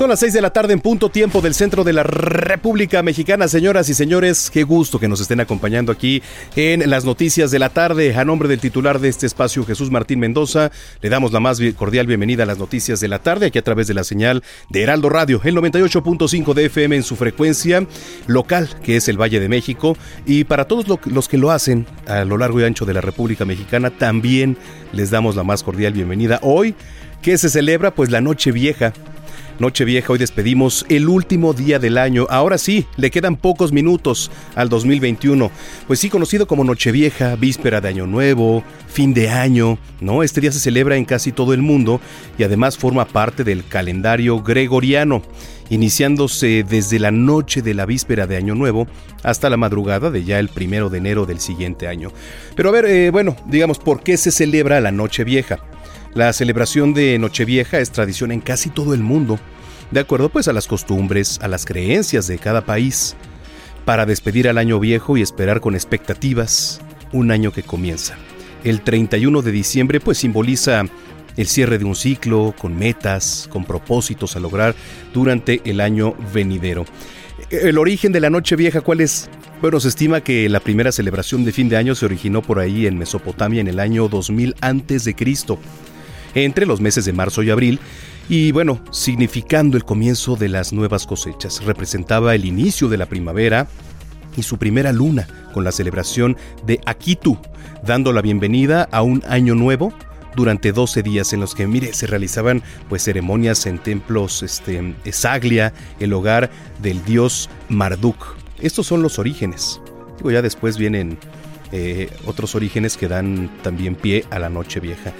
Son las 6 de la tarde en punto tiempo del centro de la República Mexicana. Señoras y señores, qué gusto que nos estén acompañando aquí en las noticias de la tarde. A nombre del titular de este espacio, Jesús Martín Mendoza, le damos la más cordial bienvenida a las noticias de la tarde, aquí a través de la señal de Heraldo Radio, el 98.5 de FM en su frecuencia local, que es el Valle de México. Y para todos los que lo hacen a lo largo y ancho de la República Mexicana, también les damos la más cordial bienvenida. Hoy, ¿qué se celebra? Pues la Noche Vieja Nochevieja, hoy despedimos el último día del año. Ahora sí, le quedan pocos minutos al 2021. Pues sí, conocido como Nochevieja, víspera de Año Nuevo, fin de año, ¿no? Este día se celebra en casi todo el mundo y además forma parte del calendario gregoriano iniciándose desde la noche de la víspera de Año Nuevo hasta la madrugada de ya el primero de enero del siguiente año. Pero a ver, eh, bueno, digamos, ¿por qué se celebra la Noche Vieja? La celebración de Nochevieja es tradición en casi todo el mundo, de acuerdo pues a las costumbres, a las creencias de cada país, para despedir al año viejo y esperar con expectativas un año que comienza. El 31 de diciembre pues simboliza el cierre de un ciclo, con metas, con propósitos a lograr durante el año venidero. El origen de la Nochevieja, ¿cuál es? Bueno, se estima que la primera celebración de fin de año se originó por ahí en Mesopotamia en el año 2000 antes de Cristo entre los meses de marzo y abril, y bueno, significando el comienzo de las nuevas cosechas. Representaba el inicio de la primavera y su primera luna con la celebración de Akitu, dando la bienvenida a un año nuevo durante 12 días en los que, mire, se realizaban pues ceremonias en templos este, Esaglia, el hogar del dios Marduk. Estos son los orígenes. Digo, ya después vienen eh, otros orígenes que dan también pie a la noche vieja.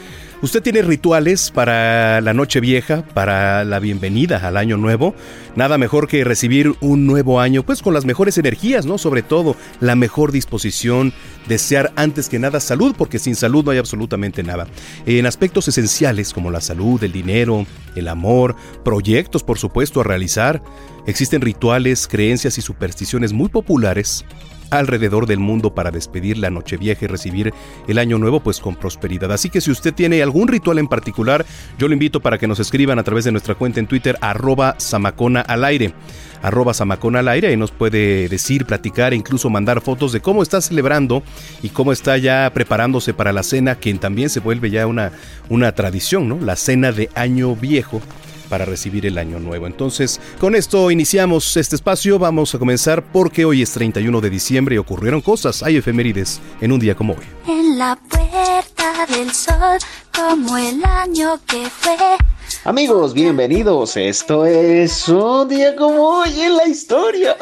¿Usted tiene rituales para la noche vieja, para la bienvenida al año nuevo? Nada mejor que recibir un nuevo año, pues con las mejores energías, ¿no? Sobre todo, la mejor disposición, desear antes que nada salud, porque sin salud no hay absolutamente nada. En aspectos esenciales como la salud, el dinero, el amor, proyectos, por supuesto, a realizar, existen rituales, creencias y supersticiones muy populares alrededor del mundo para despedir la Nochevieja y recibir el año nuevo pues con prosperidad. Así que si usted tiene algún ritual en particular, yo lo invito para que nos escriban a través de nuestra cuenta en Twitter arroba samacona al aire arroba al aire y nos puede decir, platicar e incluso mandar fotos de cómo está celebrando y cómo está ya preparándose para la cena, que también se vuelve ya una, una tradición, ¿no? La cena de año viejo para recibir el año nuevo. Entonces, con esto iniciamos este espacio. Vamos a comenzar porque hoy es 31 de diciembre y ocurrieron cosas. Hay efemérides en un día como hoy. En la puerta del sol, como el año que fue. Amigos, bienvenidos. Esto es un día como hoy en la historia.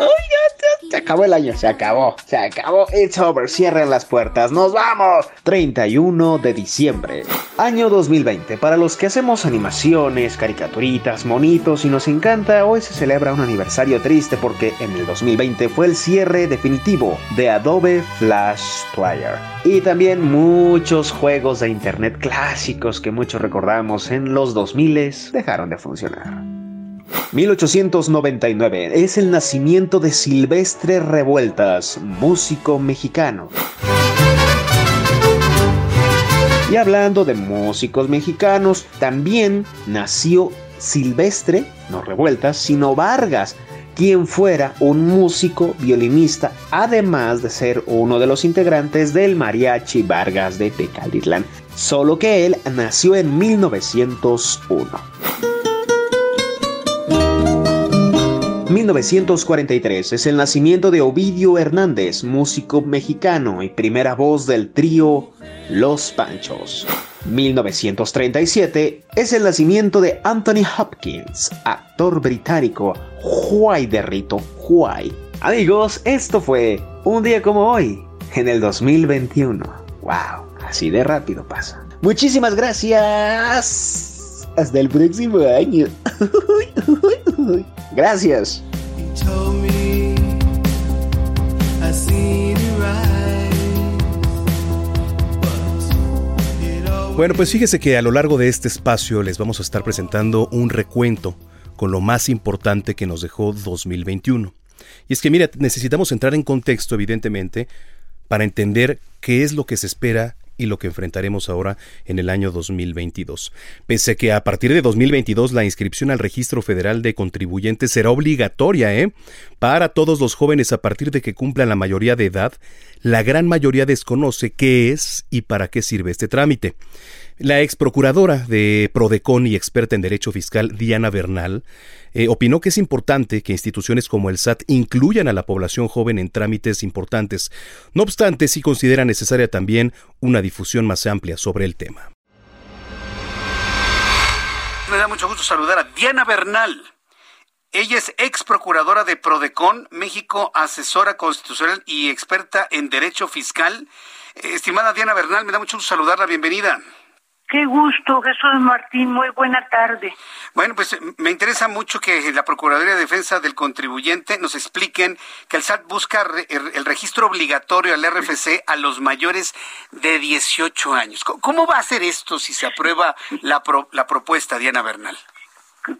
Se acabó el año, se acabó, se acabó. It's over, cierren las puertas, nos vamos. 31 de diciembre, año 2020. Para los que hacemos animaciones, caricaturitas, monitos y nos encanta, hoy se celebra un aniversario triste porque en el 2020 fue el cierre definitivo de Adobe Flash Player. Y también muchos juegos de internet clásicos que muchos recordamos en los 2000 dejaron de funcionar. 1899 es el nacimiento de Silvestre Revueltas, músico mexicano. Y hablando de músicos mexicanos, también nació Silvestre, no Revueltas, sino Vargas, quien fuera un músico violinista, además de ser uno de los integrantes del Mariachi Vargas de Tecalitlán, solo que él nació en 1901. 1943 es el nacimiento de Ovidio Hernández, músico mexicano y primera voz del trío Los Panchos. 1937 es el nacimiento de Anthony Hopkins, actor británico, Juay de Rito Juay. Amigos, esto fue un día como hoy, en el 2021. ¡Wow! Así de rápido pasa. Muchísimas gracias. Hasta el próximo año. Gracias. Bueno, pues fíjese que a lo largo de este espacio les vamos a estar presentando un recuento con lo más importante que nos dejó 2021. Y es que, mira, necesitamos entrar en contexto, evidentemente, para entender qué es lo que se espera y lo que enfrentaremos ahora en el año 2022. Pese que a partir de 2022 la inscripción al Registro Federal de Contribuyentes será obligatoria, ¿eh? Para todos los jóvenes a partir de que cumplan la mayoría de edad, la gran mayoría desconoce qué es y para qué sirve este trámite. La ex procuradora de Prodecon y experta en derecho fiscal, Diana Bernal, eh, opinó que es importante que instituciones como el SAT incluyan a la población joven en trámites importantes. No obstante, sí considera necesaria también una difusión más amplia sobre el tema. Me da mucho gusto saludar a Diana Bernal. Ella es ex procuradora de Prodecon, México, asesora constitucional y experta en derecho fiscal. Estimada Diana Bernal, me da mucho gusto saludarla. Bienvenida. Qué gusto, Jesús Martín. Muy buena tarde. Bueno, pues me interesa mucho que la Procuraduría de Defensa del Contribuyente nos expliquen que el SAT busca el registro obligatorio al RFC a los mayores de 18 años. ¿Cómo va a ser esto si se aprueba la, la propuesta, Diana Bernal?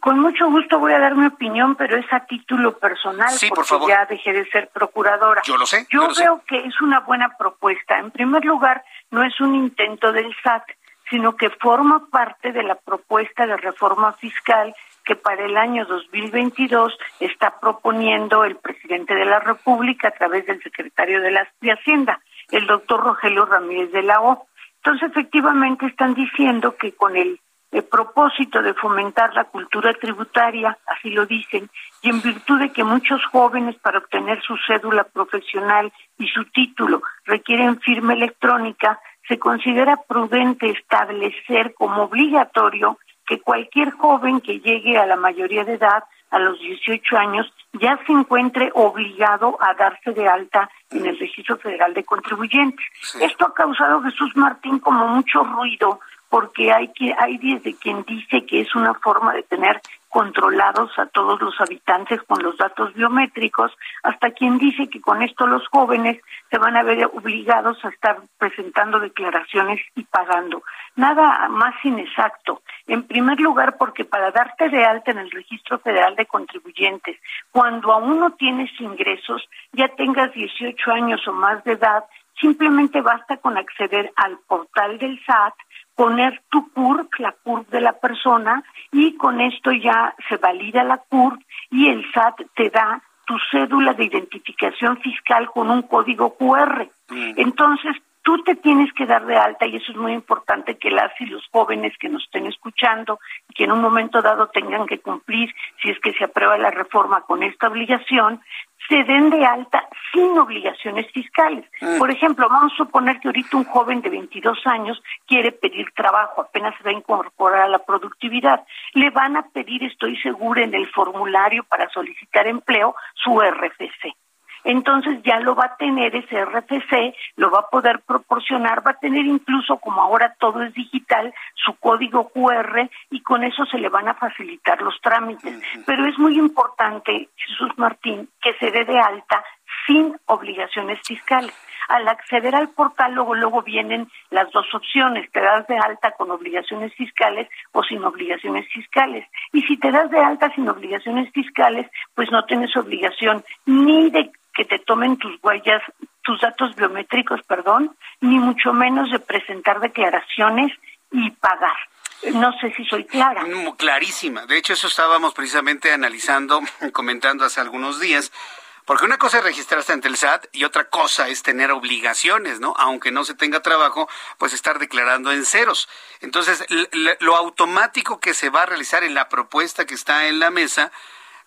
Con mucho gusto voy a dar mi opinión, pero es a título personal, sí, porque por favor. ya dejé de ser procuradora. Yo lo sé. Yo, lo veo que es una buena propuesta. En primer lugar, no es un intento del SAT sino que forma parte de la propuesta de reforma fiscal que para el año 2022 está proponiendo el presidente de la República a través del secretario de, la, de Hacienda, el doctor Rogelio Ramírez de la O. Entonces, efectivamente, están diciendo que con el, el propósito de fomentar la cultura tributaria, así lo dicen, y en virtud de que muchos jóvenes para obtener su cédula profesional y su título requieren firma electrónica, se considera prudente establecer como obligatorio que cualquier joven que llegue a la mayoría de edad, a los 18 años, ya se encuentre obligado a darse de alta en el Registro Federal de Contribuyentes. Esto ha causado, Jesús Martín, como mucho ruido, porque hay, que, hay desde quien dice que es una forma de tener controlados a todos los habitantes con los datos biométricos, hasta quien dice que con esto los jóvenes se van a ver obligados a estar presentando declaraciones y pagando. Nada más inexacto. En primer lugar, porque para darte de alta en el Registro Federal de Contribuyentes, cuando aún no tienes ingresos, ya tengas 18 años o más de edad, simplemente basta con acceder al portal del SAT, poner tu CURP, la CURP de la persona, y con esto ya se valida la CURP y el SAT te da tu cédula de identificación fiscal con un código QR. Entonces, tú te tienes que dar de alta y eso es muy importante que las y los jóvenes que nos estén escuchando y que en un momento dado tengan que cumplir, si es que se aprueba la reforma con esta obligación, se den de alta sin obligaciones fiscales. Por ejemplo, vamos a suponer que ahorita un joven de 22 años quiere pedir trabajo, apenas se va a incorporar a la productividad. Le van a pedir, estoy segura, en el formulario para solicitar empleo su RFC entonces ya lo va a tener ese RFC, lo va a poder proporcionar, va a tener incluso, como ahora todo es digital, su código QR y con eso se le van a facilitar los trámites. Pero es muy importante, Jesús Martín, que se dé de alta sin obligaciones fiscales. Al acceder al portal, luego, luego vienen las dos opciones, te das de alta con obligaciones fiscales o sin obligaciones fiscales. Y si te das de alta sin obligaciones fiscales, pues no tienes obligación ni de que te tomen tus huellas, tus datos biométricos, perdón, ni mucho menos de presentar declaraciones y pagar. No sé si soy clara. Mm, clarísima. De hecho, eso estábamos precisamente analizando, comentando hace algunos días. Porque una cosa es registrarse ante el SAT y otra cosa es tener obligaciones, ¿no? Aunque no se tenga trabajo, pues estar declarando en ceros. Entonces, lo automático que se va a realizar en la propuesta que está en la mesa,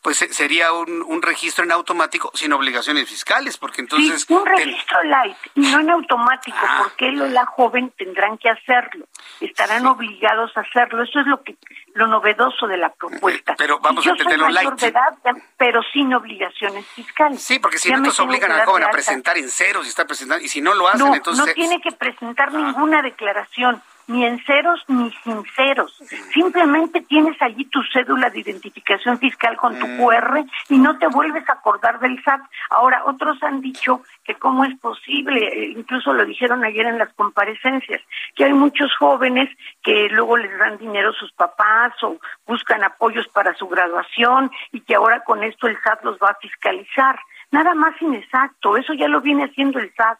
pues sería un, registro en automático sin obligaciones fiscales, porque entonces... Sí, un registro light y no en automático, ah. porque él o la joven tendrán que hacerlo, estarán obligados a hacerlo, eso es lo que lo novedoso de la propuesta. Pero vamos a entenderlo light. De edad, pero sin obligaciones fiscales. Sí, porque si no, nos obligan al joven a presentar en ceros y está presentando, y si no lo hacen, entonces... No tiene que presentar ah. ninguna declaración ni en ceros ni sin ceros. Simplemente tienes allí tu cédula de identificación fiscal con tu mm. QR y no te vuelves a acordar del SAT. Ahora, otros han dicho que cómo es posible, eh, incluso lo dijeron ayer en las comparecencias, que hay muchos jóvenes que luego les dan dinero a sus papás o buscan apoyos para su graduación y que ahora con esto el SAT los va a fiscalizar. Nada más inexacto, eso ya lo viene haciendo el SAT.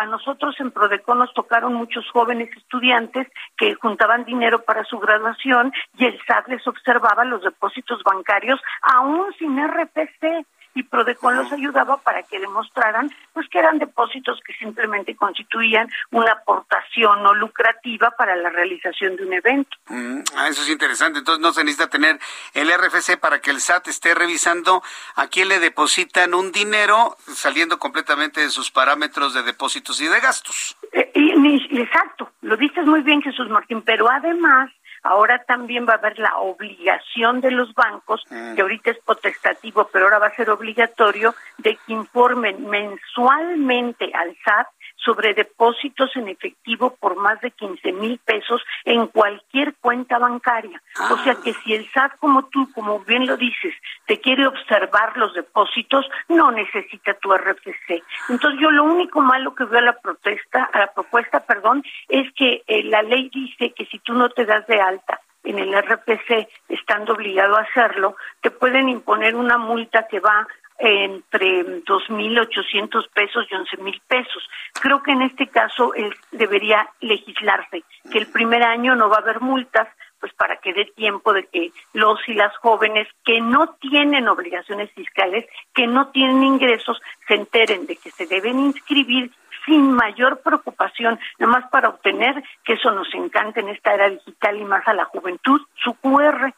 A nosotros en Prodecon nos tocaron muchos jóvenes estudiantes que juntaban dinero para su graduación y el SAT les observaba los depósitos bancarios aún sin RPC y Prodecon los ayudaba para que demostraran pues que eran depósitos que simplemente constituían una aportación no lucrativa para la realización de un evento. Mm, ah, eso es interesante. Entonces no se necesita tener el RFC para que el SAT esté revisando a quién le depositan un dinero saliendo completamente de sus parámetros de depósitos y de gastos. Eh, y, exacto, lo dices muy bien Jesús Martín, pero además Ahora también va a haber la obligación de los bancos, mm. que ahorita es potestativo, pero ahora va a ser obligatorio, de que informen mensualmente al SAT sobre depósitos en efectivo por más de 15 mil pesos en cualquier cuenta bancaria. O sea que si el SAT, como tú, como bien lo dices, te quiere observar los depósitos, no necesita tu RFC. Entonces yo lo único malo que veo a la protesta, a la propuesta, perdón, es que eh, la ley dice que si tú no te das de alta en el RPC, estando obligado a hacerlo, te pueden imponer una multa que va entre 2.800 pesos y 11.000 pesos. Creo que en este caso debería legislarse que el primer año no va a haber multas, pues para que dé tiempo de que los y las jóvenes que no tienen obligaciones fiscales, que no tienen ingresos, se enteren de que se deben inscribir sin mayor preocupación, nada más para obtener, que eso nos encanta en esta era digital y más a la juventud, su QR.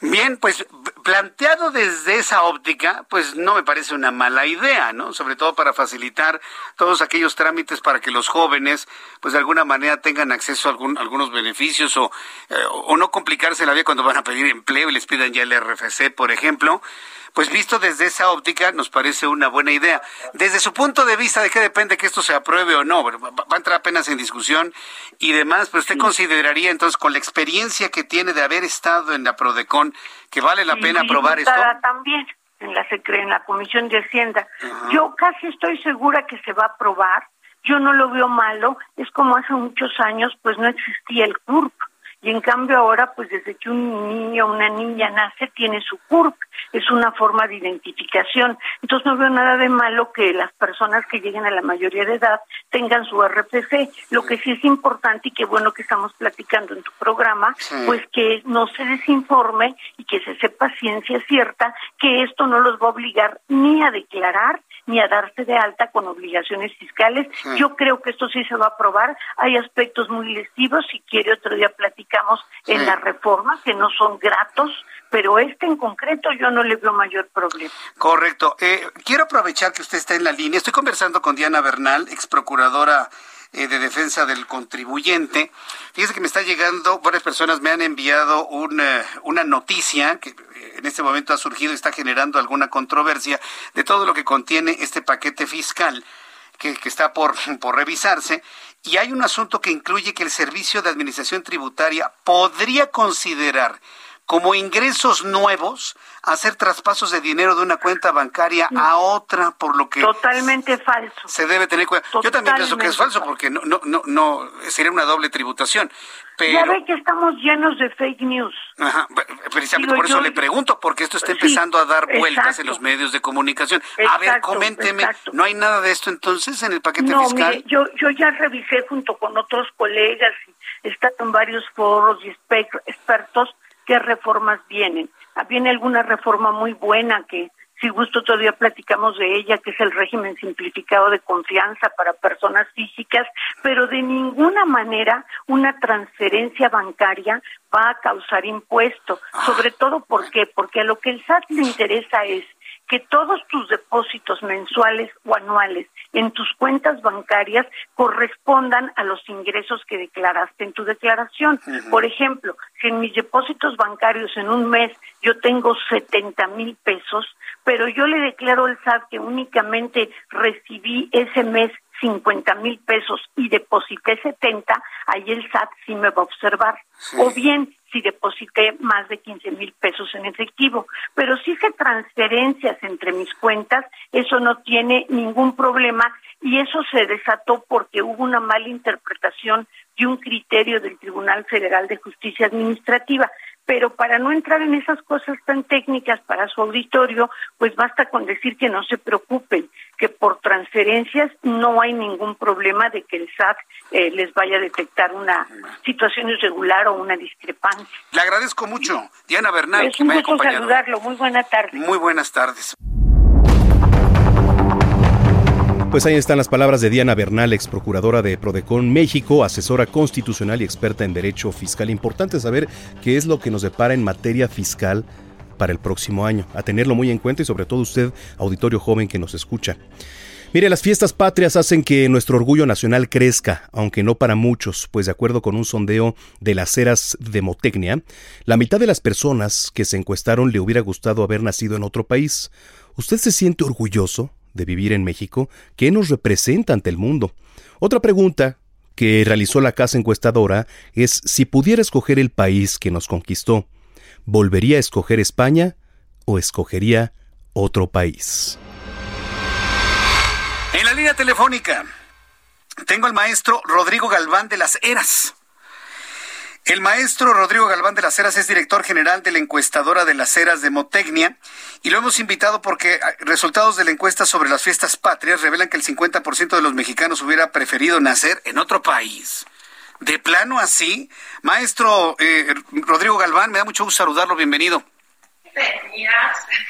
Bien, pues planteado desde esa óptica, pues no me parece una mala idea, ¿no? Sobre todo para facilitar todos aquellos trámites para que los jóvenes, pues de alguna manera tengan acceso a algunos beneficios o, eh, o no complicarse la vida cuando van a pedir empleo y les pidan ya el RFC, por ejemplo pues visto desde esa óptica nos parece una buena idea. Desde su punto de vista, ¿de qué depende que esto se apruebe o no? Va a entrar apenas en discusión y demás, pero usted consideraría entonces con la experiencia que tiene de haber estado en la Prodecon que vale la pena aprobar esto. También en la en la Comisión de Hacienda. Yo casi estoy segura que se va a aprobar. Yo no lo veo malo. Es como hace muchos años, pues no existía el CURP y en cambio ahora, pues desde que un niño o una niña nace, tiene su CURP, es una forma de identificación. Entonces no veo nada de malo que las personas que lleguen a la mayoría de edad tengan su RPC. Lo que sí es importante y qué bueno que estamos platicando en tu programa, pues que no se desinforme y que se sepa ciencia cierta que esto no los va a obligar ni a declarar ni a darse de alta con obligaciones fiscales. Yo creo que esto sí se va a aprobar. Hay aspectos muy lesivos, si quiere otro día platicamos en la reforma, que no son gratos, pero este en concreto yo no le veo mayor problema. Correcto. Eh, quiero aprovechar que usted está en la línea. Estoy conversando con Diana Bernal, ex procuradora de defensa del contribuyente. Fíjese que me está llegando, varias personas me han enviado una, una noticia que en este momento ha surgido y está generando alguna controversia de todo lo que contiene este paquete fiscal que, está por, por revisarse. Y hay un asunto que incluye que el Servicio de Administración Tributaria podría considerar como ingresos nuevos hacer traspasos de dinero de una cuenta bancaria a otra, por lo que totalmente falso. Se debe tener cuenta. Yo también pienso que es falso porque no no no no sería una doble tributación. Pero... Ya ve que estamos llenos de fake news. Ajá, precisamente por eso le pregunto, porque esto está empezando a dar vueltas en los medios de comunicación. a ver, coménteme, ¿no hay nada de esto entonces en el paquete fiscal? Mire, yo, yo ya revisé junto con otros colegas y estado en varios foros y expertos qué reformas vienen. Viene alguna reforma muy buena que si gusto todavía platicamos de ella, que es el régimen simplificado de confianza para personas físicas, pero de ninguna manera una transferencia bancaria va a causar impuesto, sobre todo ¿por qué? Porque a lo que el SAT le interesa es que todos tus depósitos mensuales o anuales en tus cuentas bancarias correspondan a los ingresos que declaraste en tu declaración. Por ejemplo, si en mis depósitos bancarios en un mes yo tengo 70 mil pesos, pero yo le declaro al SAT que únicamente recibí ese mes 50 mil pesos y deposité 70, ahí el SAT sí me va a observar. O bien, si deposité más de 15 mil pesos en efectivo. Pero si hice transferencias entre mis cuentas, eso no tiene ningún problema y eso se desató porque hubo una mala interpretación de un criterio del Tribunal Federal de Justicia Administrativa pero para no entrar en esas cosas tan técnicas para su auditorio, pues basta con decir que no se preocupen, que por transferencias no hay ningún problema de que el SAT eh, les vaya a detectar una situación irregular o una discrepancia. Le agradezco mucho, Diana Bernal. Es un gusto saludarlo, muy buena tarde. Muy buenas tardes. Pues ahí están las palabras de Diana Bernal, ex procuradora de Prodecon México, asesora constitucional y experta en derecho fiscal. Importante saber qué es lo que nos depara en materia fiscal para el próximo año. A tenerlo muy en cuenta y sobre todo usted, auditorio joven que nos escucha. Mire, las fiestas patrias hacen que nuestro orgullo nacional crezca, aunque no para muchos, pues de acuerdo con un sondeo de las eras de Motecnia, la mitad de las personas que se encuestaron le hubiera gustado haber nacido en otro país. ¿Usted se siente orgulloso? De vivir en México, ¿qué nos representa ante el mundo? Otra pregunta que realizó la casa encuestadora es si pudiera escoger el país que nos conquistó, ¿volvería a escoger España o escogería otro país? En la línea telefónica tengo al maestro Rodrigo Galván de las Heras. El maestro Rodrigo Galván de las Heras es director general de la encuestadora de las Heras de Motecnia y lo hemos invitado porque ah, resultados de la encuesta sobre las fiestas patrias revelan que el 50% de los mexicanos hubiera preferido nacer en otro país. De plano así, maestro eh, Rodrigo Galván, me da mucho gusto saludarlo, bienvenido.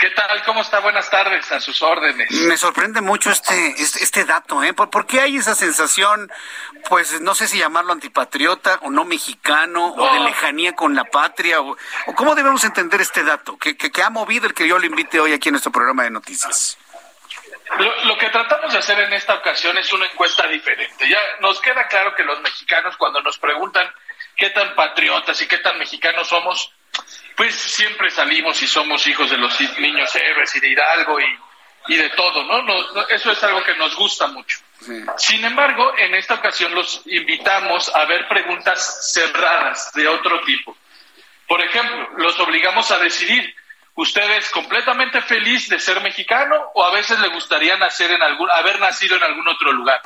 ¿Qué tal? ¿Cómo está? Buenas tardes, a sus órdenes. Me sorprende mucho este, este, este dato, ¿eh? ¿Por, qué hay esa sensación, pues no sé si llamarlo antipatriota o no mexicano o de lejanía con la patria? O, ¿Cómo debemos entender este dato que, que, ha movido el que yo le invite hoy aquí en nuestro programa de noticias? Lo, lo, que tratamos de hacer en esta ocasión es una encuesta diferente. Ya nos queda claro que los mexicanos cuando nos preguntan qué tan patriotas y qué tan mexicanos somos, pues siempre salimos y somos hijos de los niños héroes y de Hidalgo y, y de todo, ¿no? Eso es algo que nos gusta mucho. Sin embargo, en esta ocasión los invitamos a ver preguntas cerradas de otro tipo. Por ejemplo, los obligamos a decidir, ¿usted es completamente feliz de ser mexicano o a veces le gustaría nacer en algún, haber nacido en algún otro lugar?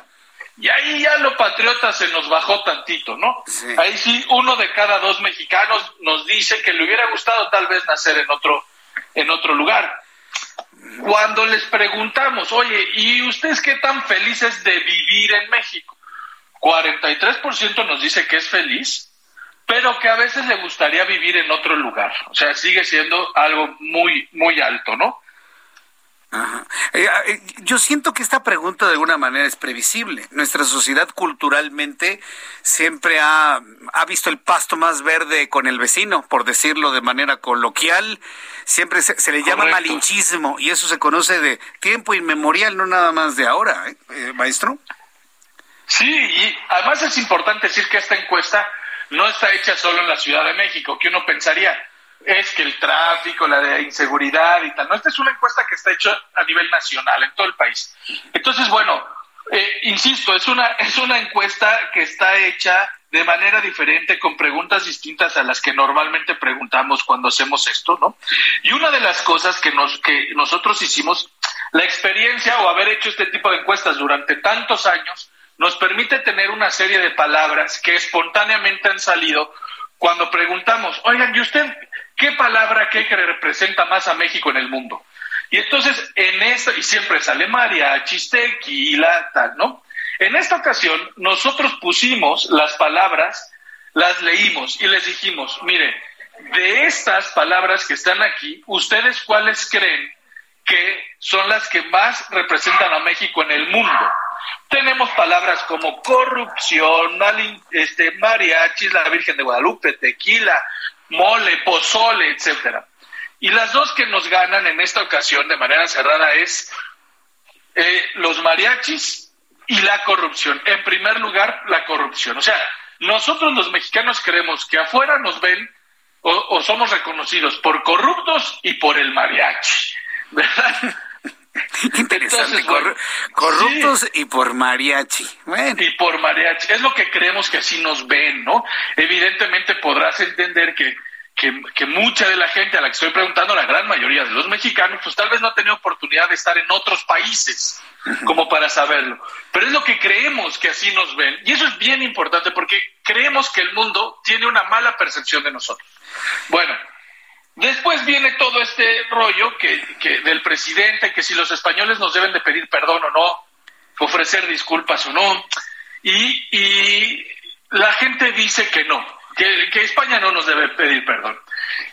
Y ahí ya lo patriota se nos bajó tantito, ¿no? Ahí sí, uno de cada dos mexicanos nos dice que le hubiera gustado tal vez nacer en otro, en otro lugar. Cuando les preguntamos, oye, ¿y ustedes qué tan felices de vivir en México? 43% nos dice que es feliz, pero que a veces le gustaría vivir en otro lugar. O sea, sigue siendo algo muy, muy alto, ¿no? Eh, eh, yo siento que esta pregunta de alguna manera es previsible. Nuestra sociedad culturalmente siempre ha, visto el pasto más verde con el vecino, por decirlo de manera coloquial. Siempre se, le llama malinchismo y eso se conoce de tiempo inmemorial, no nada más de ahora, ¿eh? maestro? Sí, y además es importante decir que esta encuesta no está hecha solo en la Ciudad de México, que uno pensaría, es que el tráfico, la inseguridad y tal. No, esta es una encuesta que está hecha a nivel nacional, en todo el país. Entonces, bueno, eh, insisto, es una, es una encuesta que está hecha de manera diferente, con preguntas distintas a las que normalmente preguntamos cuando hacemos esto, ¿no? Y una de las cosas que, nos, que nosotros hicimos, la experiencia o haber hecho este tipo de encuestas durante tantos años, nos permite tener una serie de palabras que espontáneamente han salido cuando preguntamos, oigan, ¿y usted ¿Qué palabra que representa más a México en el mundo? Y entonces, en esto, y siempre sale María, Chistequi y tal, ¿no? En esta ocasión, nosotros pusimos las palabras las leímos y les dijimos, mire, de estas palabras que están aquí, ¿ustedes cuáles creen que son las que más representan a México en el mundo? Tenemos palabras como corrupción, este, mariachis, la Virgen de Guadalupe, tequila, mole, pozole, etcétera. Y las dos que nos ganan en esta ocasión de manera cerrada es eh, los mariachis y la corrupción. En primer lugar, la corrupción. O sea, nosotros los mexicanos creemos que afuera nos ven o, somos reconocidos por corruptos y por el mariachi, ¿verdad? Interesante, corruptos y por mariachi. Y por mariachi. Es lo que creemos que así nos ven, ¿no? Evidentemente podrás entender que que, mucha de la gente a la que estoy preguntando, la gran mayoría de los mexicanos, pues tal vez no ha tenido oportunidad de estar en otros países como para saberlo. Pero es lo que creemos que así nos ven. Y eso es bien importante porque creemos que el mundo tiene una mala percepción de nosotros. Bueno, después viene todo este rollo que, del presidente, que si los españoles nos deben de pedir perdón o no, ofrecer disculpas o no. Y, y la gente dice que no que, España no nos debe pedir perdón.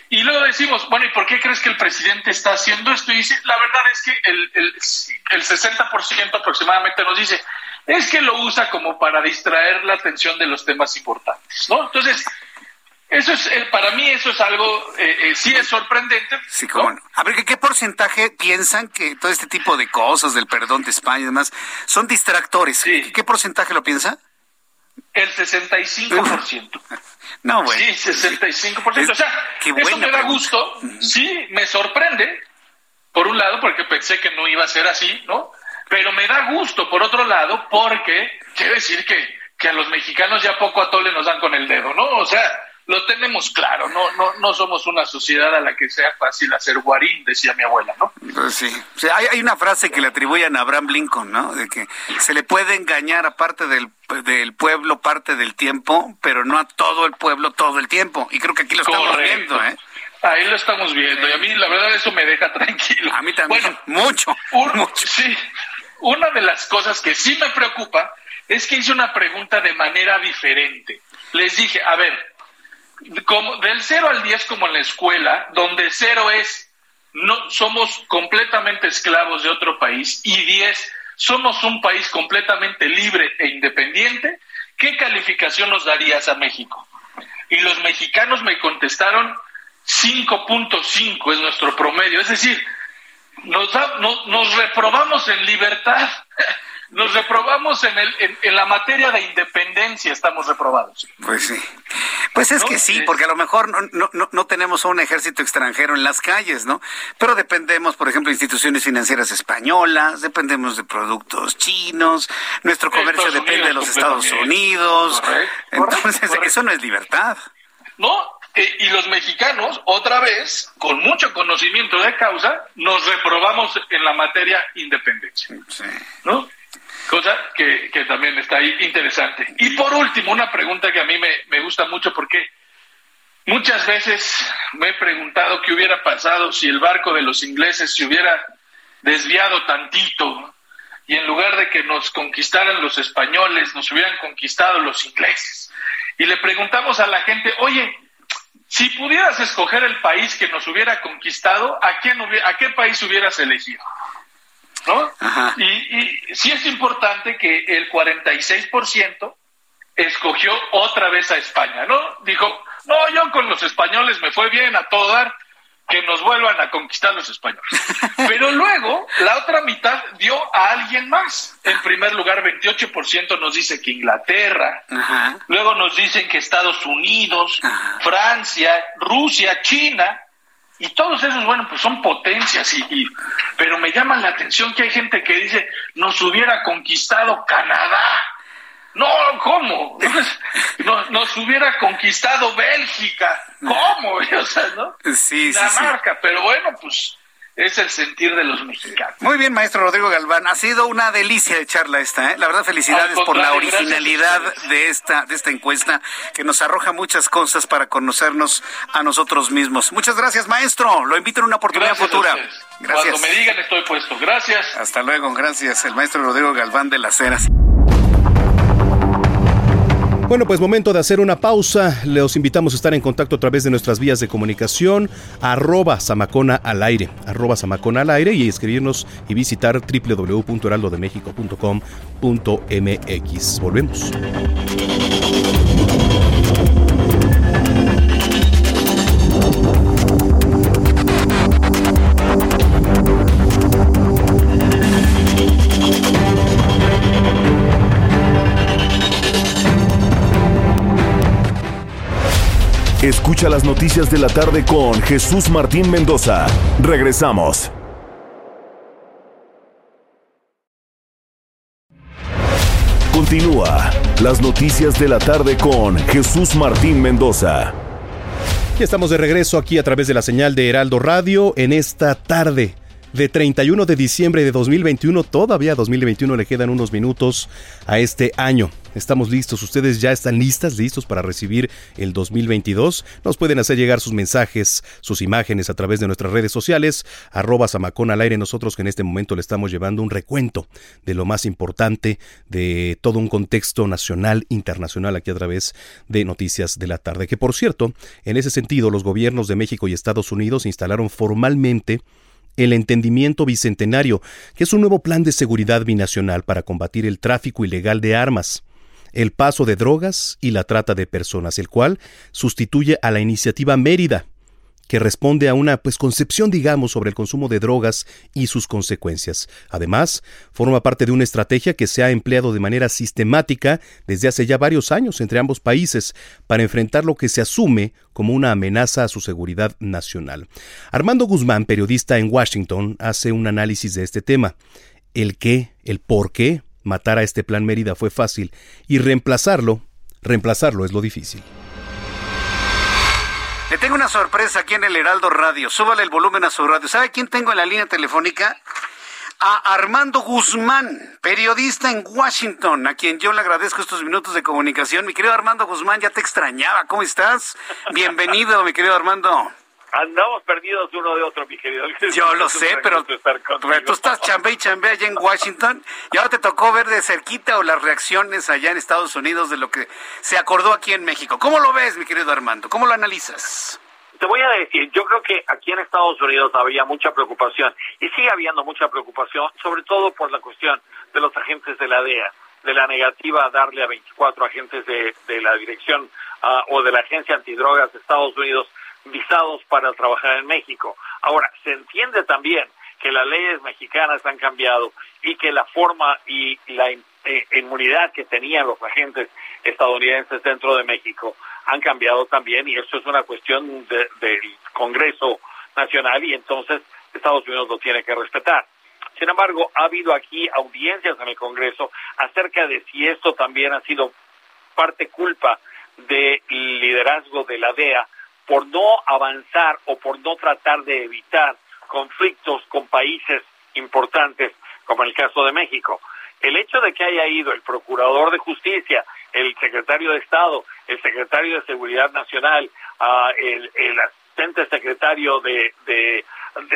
Y luego decimos, bueno, ¿y por qué crees que el presidente está haciendo esto? Y dice, la verdad es que el, el, el 60% aproximadamente nos dice, es que lo usa como para distraer la atención de los temas importantes, ¿no? Entonces, eso es, eh, para mí eso es algo, eh, eh, sí es sorprendente. Sí, cómo A ver, ¿qué porcentaje piensan que todo este tipo de cosas del perdón de España y demás son distractores? ¿Qué porcentaje lo piensa? El 65%. No, güey. Sí, 65%. o sea, eso me da gusto. Sí, me sorprende, por un lado, porque pensé que no iba a ser así, ¿no? Pero me da gusto, por otro lado, porque quiere decir que, que a los mexicanos ya poco a tole nos dan con el dedo, ¿no? O sea, lo tenemos claro, no, no, no somos una sociedad a la que sea fácil hacer guarín, decía mi abuela, ¿no? Pues sí, hay, hay, una frase que le atribuyen a Abraham Lincoln, ¿no? De que se le puede engañar a parte del, del pueblo parte del tiempo, pero no a todo el pueblo todo el tiempo. Y creo que aquí lo estamos viendo, ¿eh? Ahí lo estamos viendo y a mí la verdad eso me deja tranquilo. A mí también, bueno, mucho, mucho. Sí, una de las cosas que sí me preocupa es que hice una pregunta de manera diferente. Les dije, a ver, como del 0 al 10 como en la escuela, donde 0 es no somos completamente esclavos de otro país y 10 somos un país completamente libre e independiente, ¿qué calificación nos darías a México? Y los mexicanos me contestaron 5.5 es nuestro promedio, es decir, nos, nos reprobamos en libertad nos reprobamos en, el, en, la materia de independencia, estamos reprobados. Pues sí. Pues es que sí, porque a lo mejor no, no, no tenemos un ejército extranjero en las calles, ¿no? Pero dependemos, por ejemplo, de instituciones financieras españolas, dependemos de productos chinos, nuestro comercio depende de los Estados Unidos. Entonces, eso no es libertad. No, eh, y los mexicanos, otra vez, con mucho conocimiento de causa, nos reprobamos en la materia independencia. Sí. ¿No? Cosa que, también está ahí interesante. Y por último, una pregunta que a mí me, gusta mucho porque muchas veces me he preguntado qué hubiera pasado si el barco de los ingleses se hubiera desviado tantito y en lugar de que nos conquistaran los españoles, nos hubieran conquistado los ingleses. Y le preguntamos a la gente, oye, si pudieras escoger el país que nos hubiera conquistado, ¿a, ¿a qué país hubieras elegido? ¿No? Y, y sí es importante que el 46% escogió otra vez a España, ¿no? Dijo, no, yo con los españoles me fue bien a todo dar, que nos vuelvan a conquistar los españoles. Pero luego, la otra mitad dio a alguien más. En primer lugar, 28% nos dice que Inglaterra, luego nos dicen que Estados Unidos, Francia, Rusia, China, y todos esos, bueno, pues son potencias, y, pero me llama la atención que hay gente que dice, nos hubiera conquistado Canadá. No, ¿cómo? Nos, nos hubiera conquistado Bélgica. ¿Cómo? O sea, ¿no? Sí, Dinamarca, pero bueno, pues es el sentir de los mexicanos. Muy bien, maestro Rodrigo Galván. Ha sido una delicia de charla esta, ¿eh? La verdad, felicidades por la originalidad de esta, de esta encuesta que nos arroja muchas cosas para conocernos a nosotros mismos. Muchas gracias, maestro. Lo invito en una oportunidad futura. Gracias. Cuando me digan estoy puesto. Gracias. Hasta luego, gracias. El maestro Rodrigo Galván de las Heras. Bueno, pues momento de hacer una pausa. Les invitamos a estar en contacto a través de nuestras vías de comunicación, arroba Samacona al aire, arroba Samacona al aire y escribirnos y visitar www.heraldodemexico.com.mx. Volvemos. Escucha las noticias de la tarde con Jesús Martín Mendoza. Regresamos. Continúa las noticias de la tarde con Jesús Martín Mendoza. Ya estamos de regreso aquí a través de la señal de Heraldo Radio en esta tarde de 31 de diciembre de 2021. Todavía 2021 le quedan unos minutos a este año. Estamos listos, ustedes ya están listas, listos para recibir el 2022. Nos pueden hacer llegar sus mensajes, sus imágenes a través de nuestras redes sociales, arroba Samacón al aire. Nosotros que en este momento le estamos llevando un recuento de lo más importante de todo un contexto nacional, internacional, aquí a través de Noticias de la Tarde. Que por cierto, en ese sentido, los gobiernos de México y Estados Unidos instalaron formalmente el entendimiento bicentenario, que es un nuevo plan de seguridad binacional para combatir el tráfico ilegal de armas el paso de drogas y la trata de personas, el cual sustituye a la iniciativa Mérida, que responde a una pues concepción digamos sobre el consumo de drogas y sus consecuencias. Además, forma parte de una estrategia que se ha empleado de manera sistemática desde hace ya varios años entre ambos países para enfrentar lo que se asume como una amenaza a su seguridad nacional. Armando Guzmán, periodista en Washington, hace un análisis de este tema. El qué, el por qué, Matar a este plan Mérida fue fácil y reemplazarlo, reemplazarlo es lo difícil. Le tengo una sorpresa aquí en el Heraldo Radio. Súbale el volumen a su radio. ¿Sabe quién tengo en la línea telefónica? A Armando Guzmán, periodista en Washington, a quien yo le agradezco estos minutos de comunicación. Mi querido Armando Guzmán, ya te extrañaba. ¿Cómo estás? Bienvenido, mi querido Armando. Andamos perdidos uno de otro, mi querido. Yo lo sé, pero, tú estás chambe y chambe allá en Washington y ahora te tocó ver de cerquita o las reacciones allá en Estados Unidos de lo que se acordó aquí en México. ¿Cómo lo ves, mi querido Armando? ¿Cómo lo analizas? Te voy a decir, yo creo que aquí en Estados Unidos había mucha preocupación y sigue habiendo mucha preocupación, sobre todo por la cuestión de los agentes de la DEA, de la negativa a darle a 24 agentes de, la dirección ah, o de la Agencia Antidrogas de Estados Unidos visados para trabajar en México. Ahora, se entiende también que las leyes mexicanas han cambiado y que la forma y la eh, inmunidad que tenían los agentes estadounidenses dentro de México han cambiado también y eso es una cuestión del Congreso Nacional y entonces Estados Unidos lo tiene que respetar. Sin embargo, ha habido aquí audiencias en el Congreso acerca de si esto también ha sido parte culpa del liderazgo de la DEA por no avanzar o por no tratar de evitar conflictos con países importantes, como el caso de México. El hecho de que haya ido el Procurador de Justicia, el Secretario de Estado, el Secretario de Seguridad Nacional, el, asistente secretario de,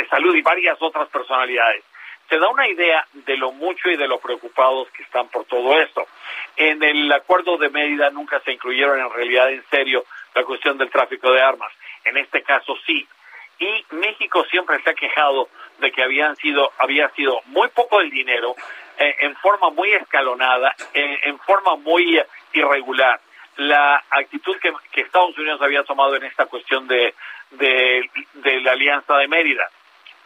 Salud y varias otras personalidades, se da una idea de lo mucho y de lo preocupados que están por todo esto. En el acuerdo de Mérida nunca se incluyeron en realidad en serio la cuestión del tráfico de armas. En este caso sí. Y México siempre se ha quejado de que habían sido, había sido muy poco el dinero, eh, en forma muy escalonada, eh, en forma muy irregular. La actitud que, Estados Unidos había tomado en esta cuestión de, de la Alianza de Mérida.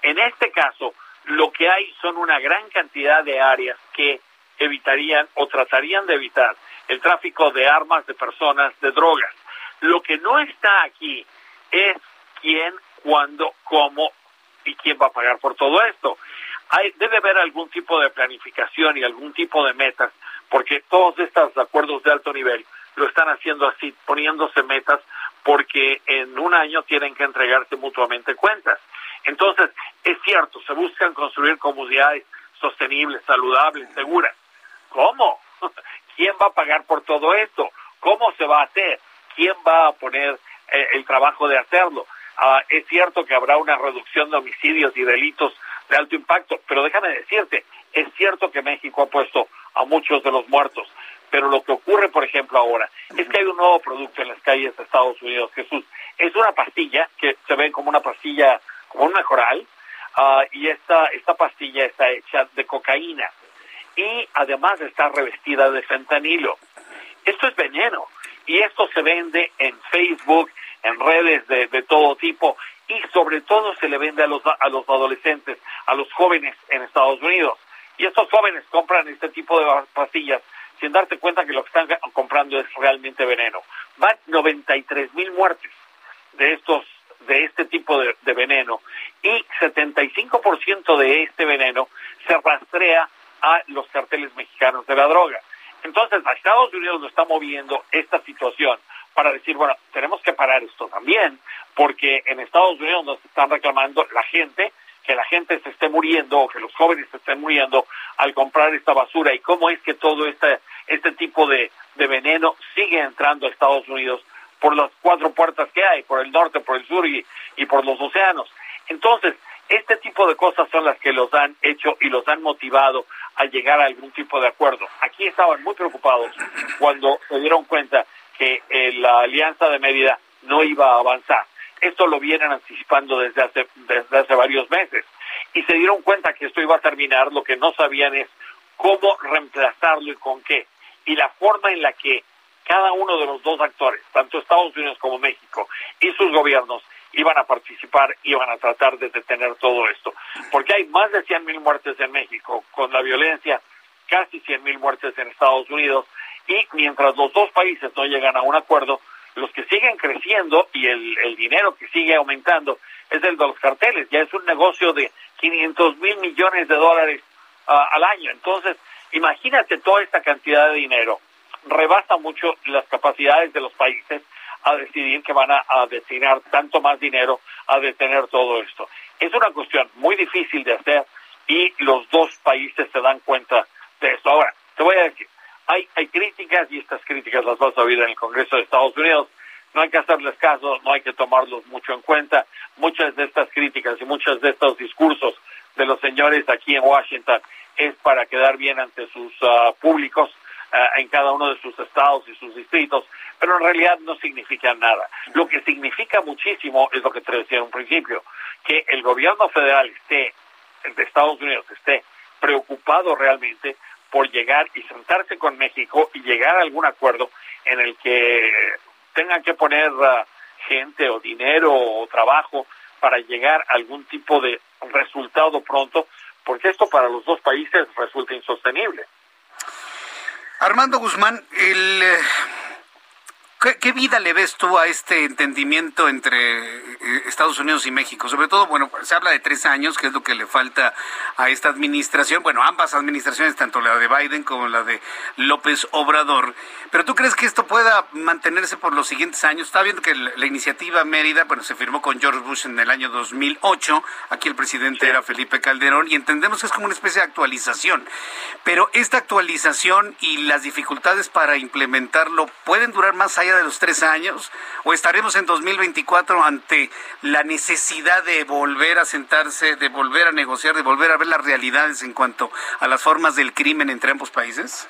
En este caso, lo que hay son una gran cantidad de áreas que evitarían o tratarían de evitar el tráfico de armas, de personas, de drogas. Lo que no está aquí es quién, cuándo, cómo y quién va a pagar por todo esto. Hay, debe haber algún tipo de planificación y algún tipo de metas, porque todos estos acuerdos de alto nivel lo están haciendo así, poniéndose metas, porque en un año tienen que entregarse mutuamente cuentas. Entonces, es cierto, se buscan construir comunidades sostenibles, saludables, seguras. ¿Cómo? ¿Quién va a pagar por todo esto? ¿Cómo se va a hacer? ¿Quién va a poner eh, el trabajo de hacerlo? Ah, es cierto que habrá una reducción de homicidios y delitos de alto impacto, pero déjame decirte, es cierto que México ha puesto a muchos de los muertos, Pero lo que ocurre, por ejemplo, ahora es que hay un nuevo producto en las calles de Estados Unidos, Jesús. Es una pastilla que se ve como una pastilla, como una coral, ah, y esta, esta pastilla está hecha de cocaína y además está revestida de fentanilo. Esto es veneno y esto se vende en Facebook, en redes de, todo tipo y sobre todo se le vende a los, a los adolescentes, a los jóvenes en Estados Unidos. Y estos jóvenes compran este tipo de pastillas sin darte cuenta que lo que están comprando es realmente veneno. Van 93 mil muertes de estos de este tipo de, de veneno y 75% de este veneno se rastrea a los carteles mexicanos de la droga. Entonces, a Estados Unidos lo está moviendo esta situación para decir, bueno, tenemos que parar esto también, porque en Estados Unidos nos están reclamando la gente que la gente se esté muriendo o que los jóvenes se estén muriendo al comprar esta basura y cómo es que todo este, este tipo de, de veneno sigue entrando a Estados Unidos por las cuatro puertas que hay, por el norte, por el sur y, y por los océanos. Entonces, este tipo de cosas son las que los han hecho y los han motivado a llegar a algún tipo de acuerdo. Aquí estaban muy preocupados cuando se dieron cuenta que eh, la alianza de Mérida no iba a avanzar. Esto lo vienen anticipando desde hace, desde hace varios meses y se dieron cuenta que esto iba a terminar, lo que no sabían es cómo reemplazarlo y con qué. Y la forma en la que cada uno de los dos actores, tanto Estados Unidos como México y sus gobiernos, iban a participar, iban a tratar de detener todo esto. Porque hay más de 100 mil muertes en México, con la violencia, casi 100 mil muertes en Estados Unidos, y mientras los dos países no llegan a un acuerdo, los que siguen creciendo y el, el dinero que sigue aumentando es el de los carteles, ya es un negocio de 500 mil millones de dólares ah, al año. Entonces, imagínate toda esta cantidad de dinero, rebasa mucho las capacidades de los países a decidir que van a, destinar tanto más dinero a detener todo esto. Es una cuestión muy difícil de hacer y los dos países se dan cuenta de esto. Ahora, te voy a decir, hay, hay críticas y estas críticas las vas a oír en el Congreso de Estados Unidos. No hay que hacerles caso, no hay que tomarlos mucho en cuenta. Muchas de estas críticas y muchos de estos discursos de los señores aquí en Washington es para quedar bien ante sus ah, públicos ah, en cada uno de sus estados y sus distritos, pero en realidad no significa nada. Lo que significa muchísimo es lo que te decía en un principio, que el gobierno federal esté, de Estados Unidos esté preocupado realmente por llegar y sentarse con México y llegar a algún acuerdo en el que tengan que poner uh, gente o dinero o trabajo para llegar a algún tipo de resultado pronto, porque esto para los dos países resulta insostenible. Armando Guzmán, el, ¿Qué, vida le ves tú a este entendimiento entre eh, Estados Unidos y México? Sobre todo, bueno, se habla de tres años, que es lo que le falta a esta administración, bueno, ambas administraciones, tanto la de Biden como la de López Obrador. Pero ¿tú crees que esto pueda mantenerse por los siguientes años? Está viendo que la, iniciativa Mérida, bueno, se firmó con George Bush en el año 2008, aquí el presidente era Felipe Calderón, y entendemos que es como una especie de actualización. Pero esta actualización y las dificultades para implementarlo pueden durar más allá de los tres años? ¿O estaremos en 2024 ante la necesidad de volver a sentarse, de volver a negociar, de volver a ver las realidades en cuanto a las formas del crimen entre ambos países?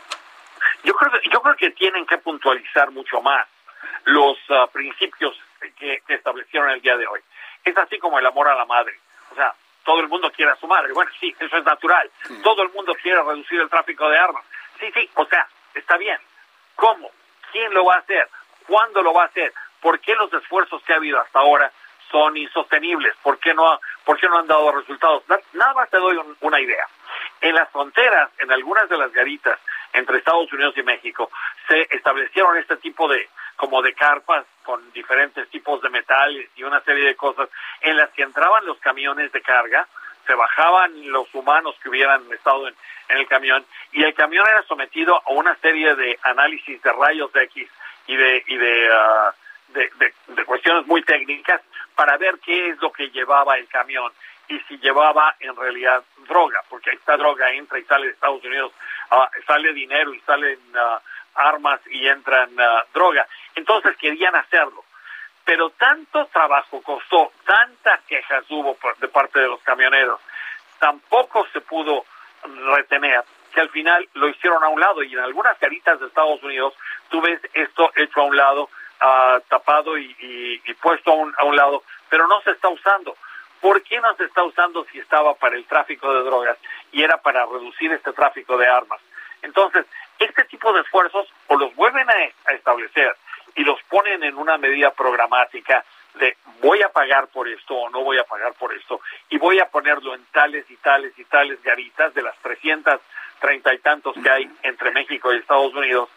Yo creo que, yo creo que tienen que puntualizar mucho más los ah, principios que, establecieron el día de hoy. Es así como el amor a la madre. O sea, todo el mundo quiere a su madre. Bueno, sí, eso es natural. Todo el mundo quiere reducir el tráfico de armas. Sí, sí, o sea, está bien. ¿Cómo? ¿Quién lo va a hacer? ¿Cuándo lo va a hacer? ¿Por qué los esfuerzos que ha habido hasta ahora son insostenibles? ¿Por qué no, por qué no han dado resultados? Nada más te doy una idea. En las fronteras, en algunas de las garitas entre Estados Unidos y México, se establecieron este tipo de como de carpas con diferentes tipos de metales y una serie de cosas en las que entraban los camiones de carga, se bajaban los humanos que hubieran estado en, el camión y el camión era sometido a una serie de análisis de rayos X y de y ah, de, de, cuestiones muy técnicas para ver qué es lo que llevaba el camión y si llevaba en realidad droga, porque esta droga entra y sale de Estados Unidos, uh, sale dinero y salen uh, armas y entran droga. Entonces querían hacerlo. Pero tanto trabajo costó, tantas quejas hubo de parte de los camioneros, tampoco se pudo retener que al final lo hicieron a un lado y en algunas caritas de Estados Unidos tú ves esto hecho a un lado, uh, tapado y, puesto a un, a un lado, pero no se está usando. ¿Por qué no se está usando si estaba para el tráfico de drogas y era para reducir este tráfico de armas? Entonces, este tipo de esfuerzos o los vuelven a establecer y los ponen en una medida programática de voy a pagar por esto o no voy a pagar por esto y voy a ponerlo en tales y tales y tales garitas de las 330 y tantos que hay entre México y Estados Unidos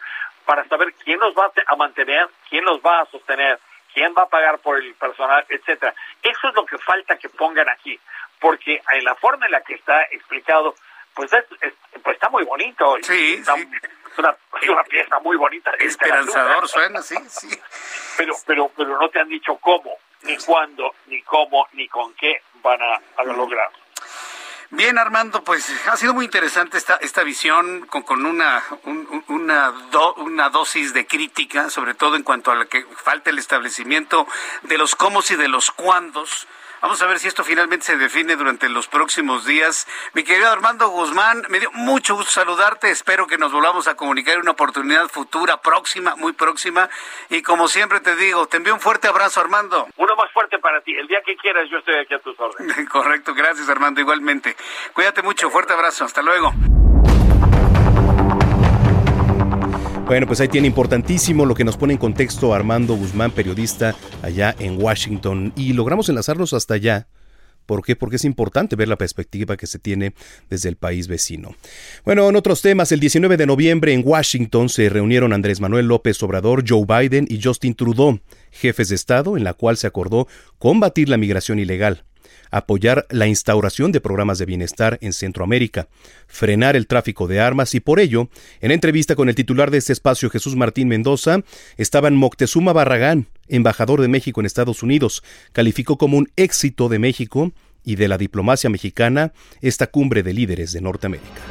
para saber quién los va a mantener, quién los va a sostener, quién va a pagar por el personal, etcétera. Eso es lo que falta que pongan aquí, porque en la forma en la que está explicado, pues, es, es, pues está muy bonito. Sí, está, sí. Es, una, es una pieza muy bonita. Esperanzador suena, sí, sí. Pero, pero, pero no te han dicho cómo, ni cuándo, ni cómo, ni con qué van a, a lograrlo. Bien, Armando, pues ha sido muy interesante esta, esta visión con, con una, un, una, do, una dosis de crítica, sobre todo en cuanto a la que falta el establecimiento de los cómo y de los cuándos. Vamos a ver si esto finalmente se define durante los próximos días. Mi querido Armando Guzmán, me dio mucho gusto saludarte. Espero que nos volvamos a comunicar en una oportunidad futura, próxima, muy próxima. Y como siempre te digo, te envío un fuerte abrazo, Armando. Uno más fuerte para ti. El día que quieras, yo estoy aquí a tus órdenes. Correcto, gracias, Armando, igualmente. Cuídate mucho, fuerte abrazo. Hasta luego. Bueno, pues ahí tiene importantísimo lo que nos pone en contexto Armando Guzmán, periodista allá en Washington. Y logramos enlazarlos hasta allá. ¿Por qué? Porque es importante ver la perspectiva que se tiene desde el país vecino. Bueno, en otros temas, el 19 de noviembre en Washington se reunieron Andrés Manuel López Obrador, Joe Biden y Justin Trudeau, jefes de Estado, en la cual se acordó combatir la migración ilegal apoyar la instauración de programas de bienestar en Centroamérica, frenar el tráfico de armas y por ello, en entrevista con el titular de este espacio, Jesús Martín Mendoza, estaban Moctezuma Barragán, embajador de México en Estados Unidos, calificó como un éxito de México y de la diplomacia mexicana esta cumbre de líderes de Norteamérica.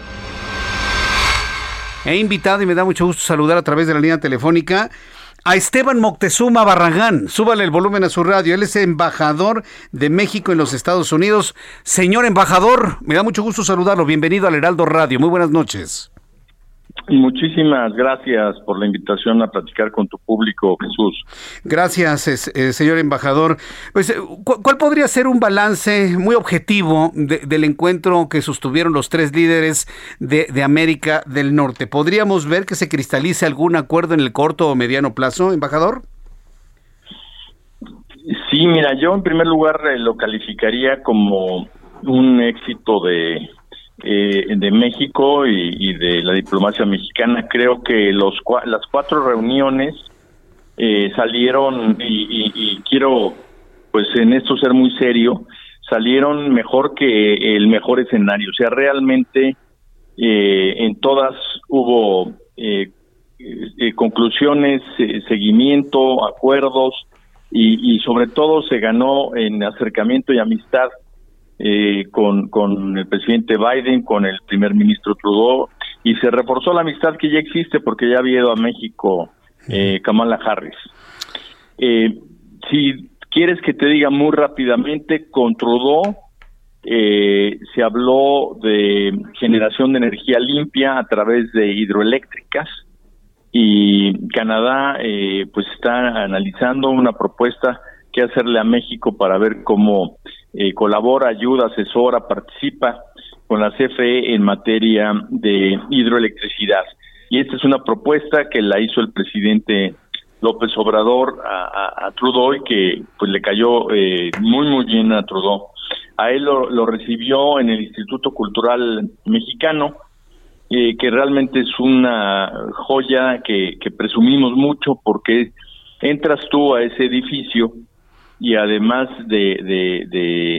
He invitado y me da mucho gusto saludar a través de la línea telefónica a Esteban Moctezuma Barragán. Súbale el volumen a su radio. Él es embajador de México en los Estados Unidos. Señor embajador, me da mucho gusto saludarlo. Bienvenido al Heraldo Radio. Muy buenas noches. Muchísimas gracias por la invitación a platicar con tu público, Jesús. Gracias, eh, señor embajador. Pues, ¿Cuál podría ser un balance muy objetivo de, del encuentro que sostuvieron los tres líderes de, de, América del Norte? ¿Podríamos ver que se cristalice algún acuerdo en el corto o mediano plazo, embajador? Sí, mira, yo en primer lugar eh, lo calificaría como un éxito de eh, de México y, de la diplomacia mexicana. Creo que los las cuatro reuniones eh, salieron y, quiero, pues en esto ser muy serio, salieron mejor que el mejor escenario. O sea, realmente eh, en todas hubo eh, eh, conclusiones, seguimiento, acuerdos y, y sobre todo se ganó en acercamiento y amistad eh, con, con el presidente Biden, con el primer ministro Trudeau, y se reforzó la amistad que ya existe porque ya había ido a México eh, Kamala Harris. Eh, si quieres que te diga muy rápidamente, con Trudeau eh, se habló de generación de energía limpia a través de hidroeléctricas y Canadá eh, pues está analizando una propuesta que hacerle a México para ver cómo eh, colabora, ayuda, asesora, participa con la CFE en materia de hidroelectricidad. Y esta es una propuesta que la hizo el presidente López Obrador a, Trudeau y que pues le cayó eh, muy muy bien a Trudeau. A él lo, lo recibió en el Instituto Cultural Mexicano, eh, que realmente es una joya que, que presumimos mucho porque entras tú a ese edificio y además de, de, de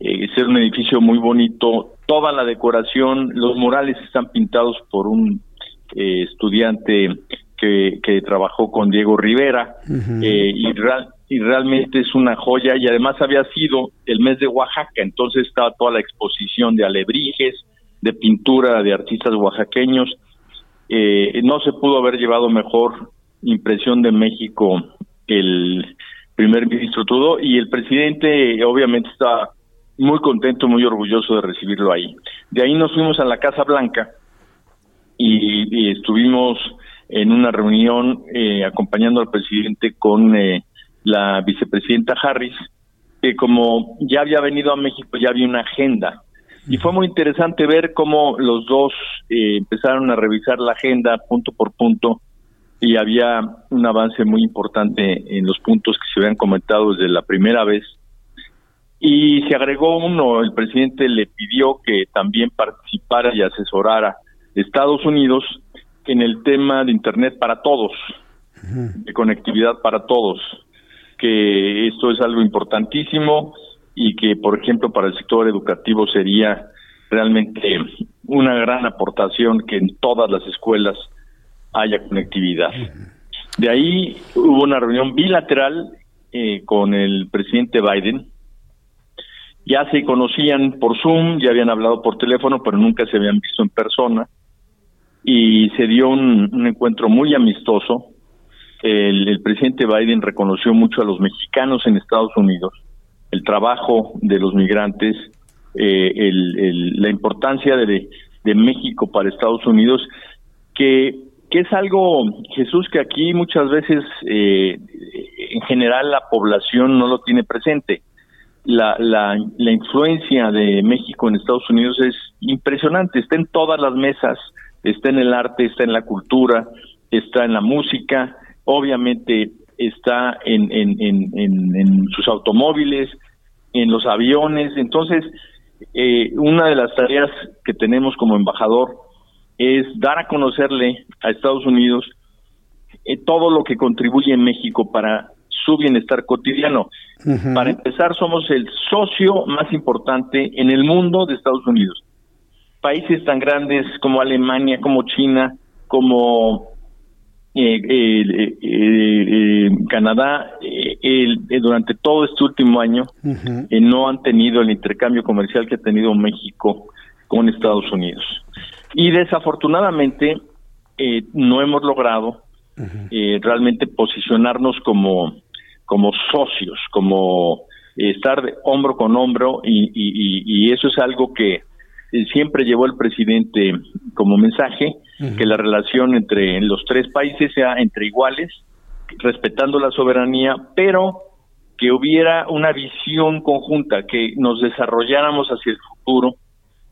eh, ser un edificio muy bonito, toda la decoración, los murales están pintados por un eh, estudiante que, que, trabajó con Diego Rivera uh -huh. eh, y, real, y realmente es una joya y además había sido el mes de Oaxaca, entonces estaba toda la exposición de alebrijes, de pintura de artistas oaxaqueños. Eh, no se pudo haber llevado mejor impresión de México el primer ministro Trudeau y el presidente obviamente está muy contento, muy orgulloso de recibirlo ahí. De ahí nos fuimos a la Casa Blanca y, estuvimos en una reunión eh, acompañando al presidente con eh, la vicepresidenta Harris, que como ya había venido a México, ya había una agenda. Y fue muy interesante ver cómo los dos eh, empezaron a revisar la agenda punto por punto y había un avance muy importante en los puntos que se habían comentado desde la primera vez. Y se agregó uno, el presidente le pidió que también participara y asesorara Estados Unidos en el tema de Internet para todos, de conectividad para todos, que esto es algo importantísimo y que, por ejemplo, para el sector educativo sería realmente una gran aportación que en todas las escuelas haya conectividad. De ahí hubo una reunión bilateral eh, con el presidente Biden. Ya se conocían por Zoom, ya habían hablado por teléfono, pero nunca se habían visto en persona y se dio un, encuentro muy amistoso. El, presidente Biden reconoció mucho a los mexicanos en Estados Unidos, el trabajo de los migrantes, eh, la importancia de, México para Estados Unidos, que, que es algo, Jesús, que aquí muchas veces eh, en general la población no lo tiene presente. La, la, la influencia de México en Estados Unidos es impresionante, está en todas las mesas está en el arte, está en la cultura, está en la música, obviamente está en, en, en, en sus automóviles, en los aviones. Entonces, eh, una de las tareas que tenemos como embajador es dar a conocerle a Estados Unidos eh, todo lo que contribuye en México para su bienestar cotidiano. Para empezar, somos el socio más importante en el mundo de Estados Unidos países tan grandes como Alemania, como China, como eh, eh, eh, Canadá, durante todo este último año no han tenido el intercambio comercial que ha tenido México con Estados Unidos. Y desafortunadamente no hemos logrado realmente posicionarnos como, como socios, como estar hombro con hombro y eso es algo que siempre llevó el presidente como mensaje que la relación entre los tres países sea entre iguales, respetando la soberanía, pero que hubiera una visión conjunta, que nos desarrolláramos hacia el futuro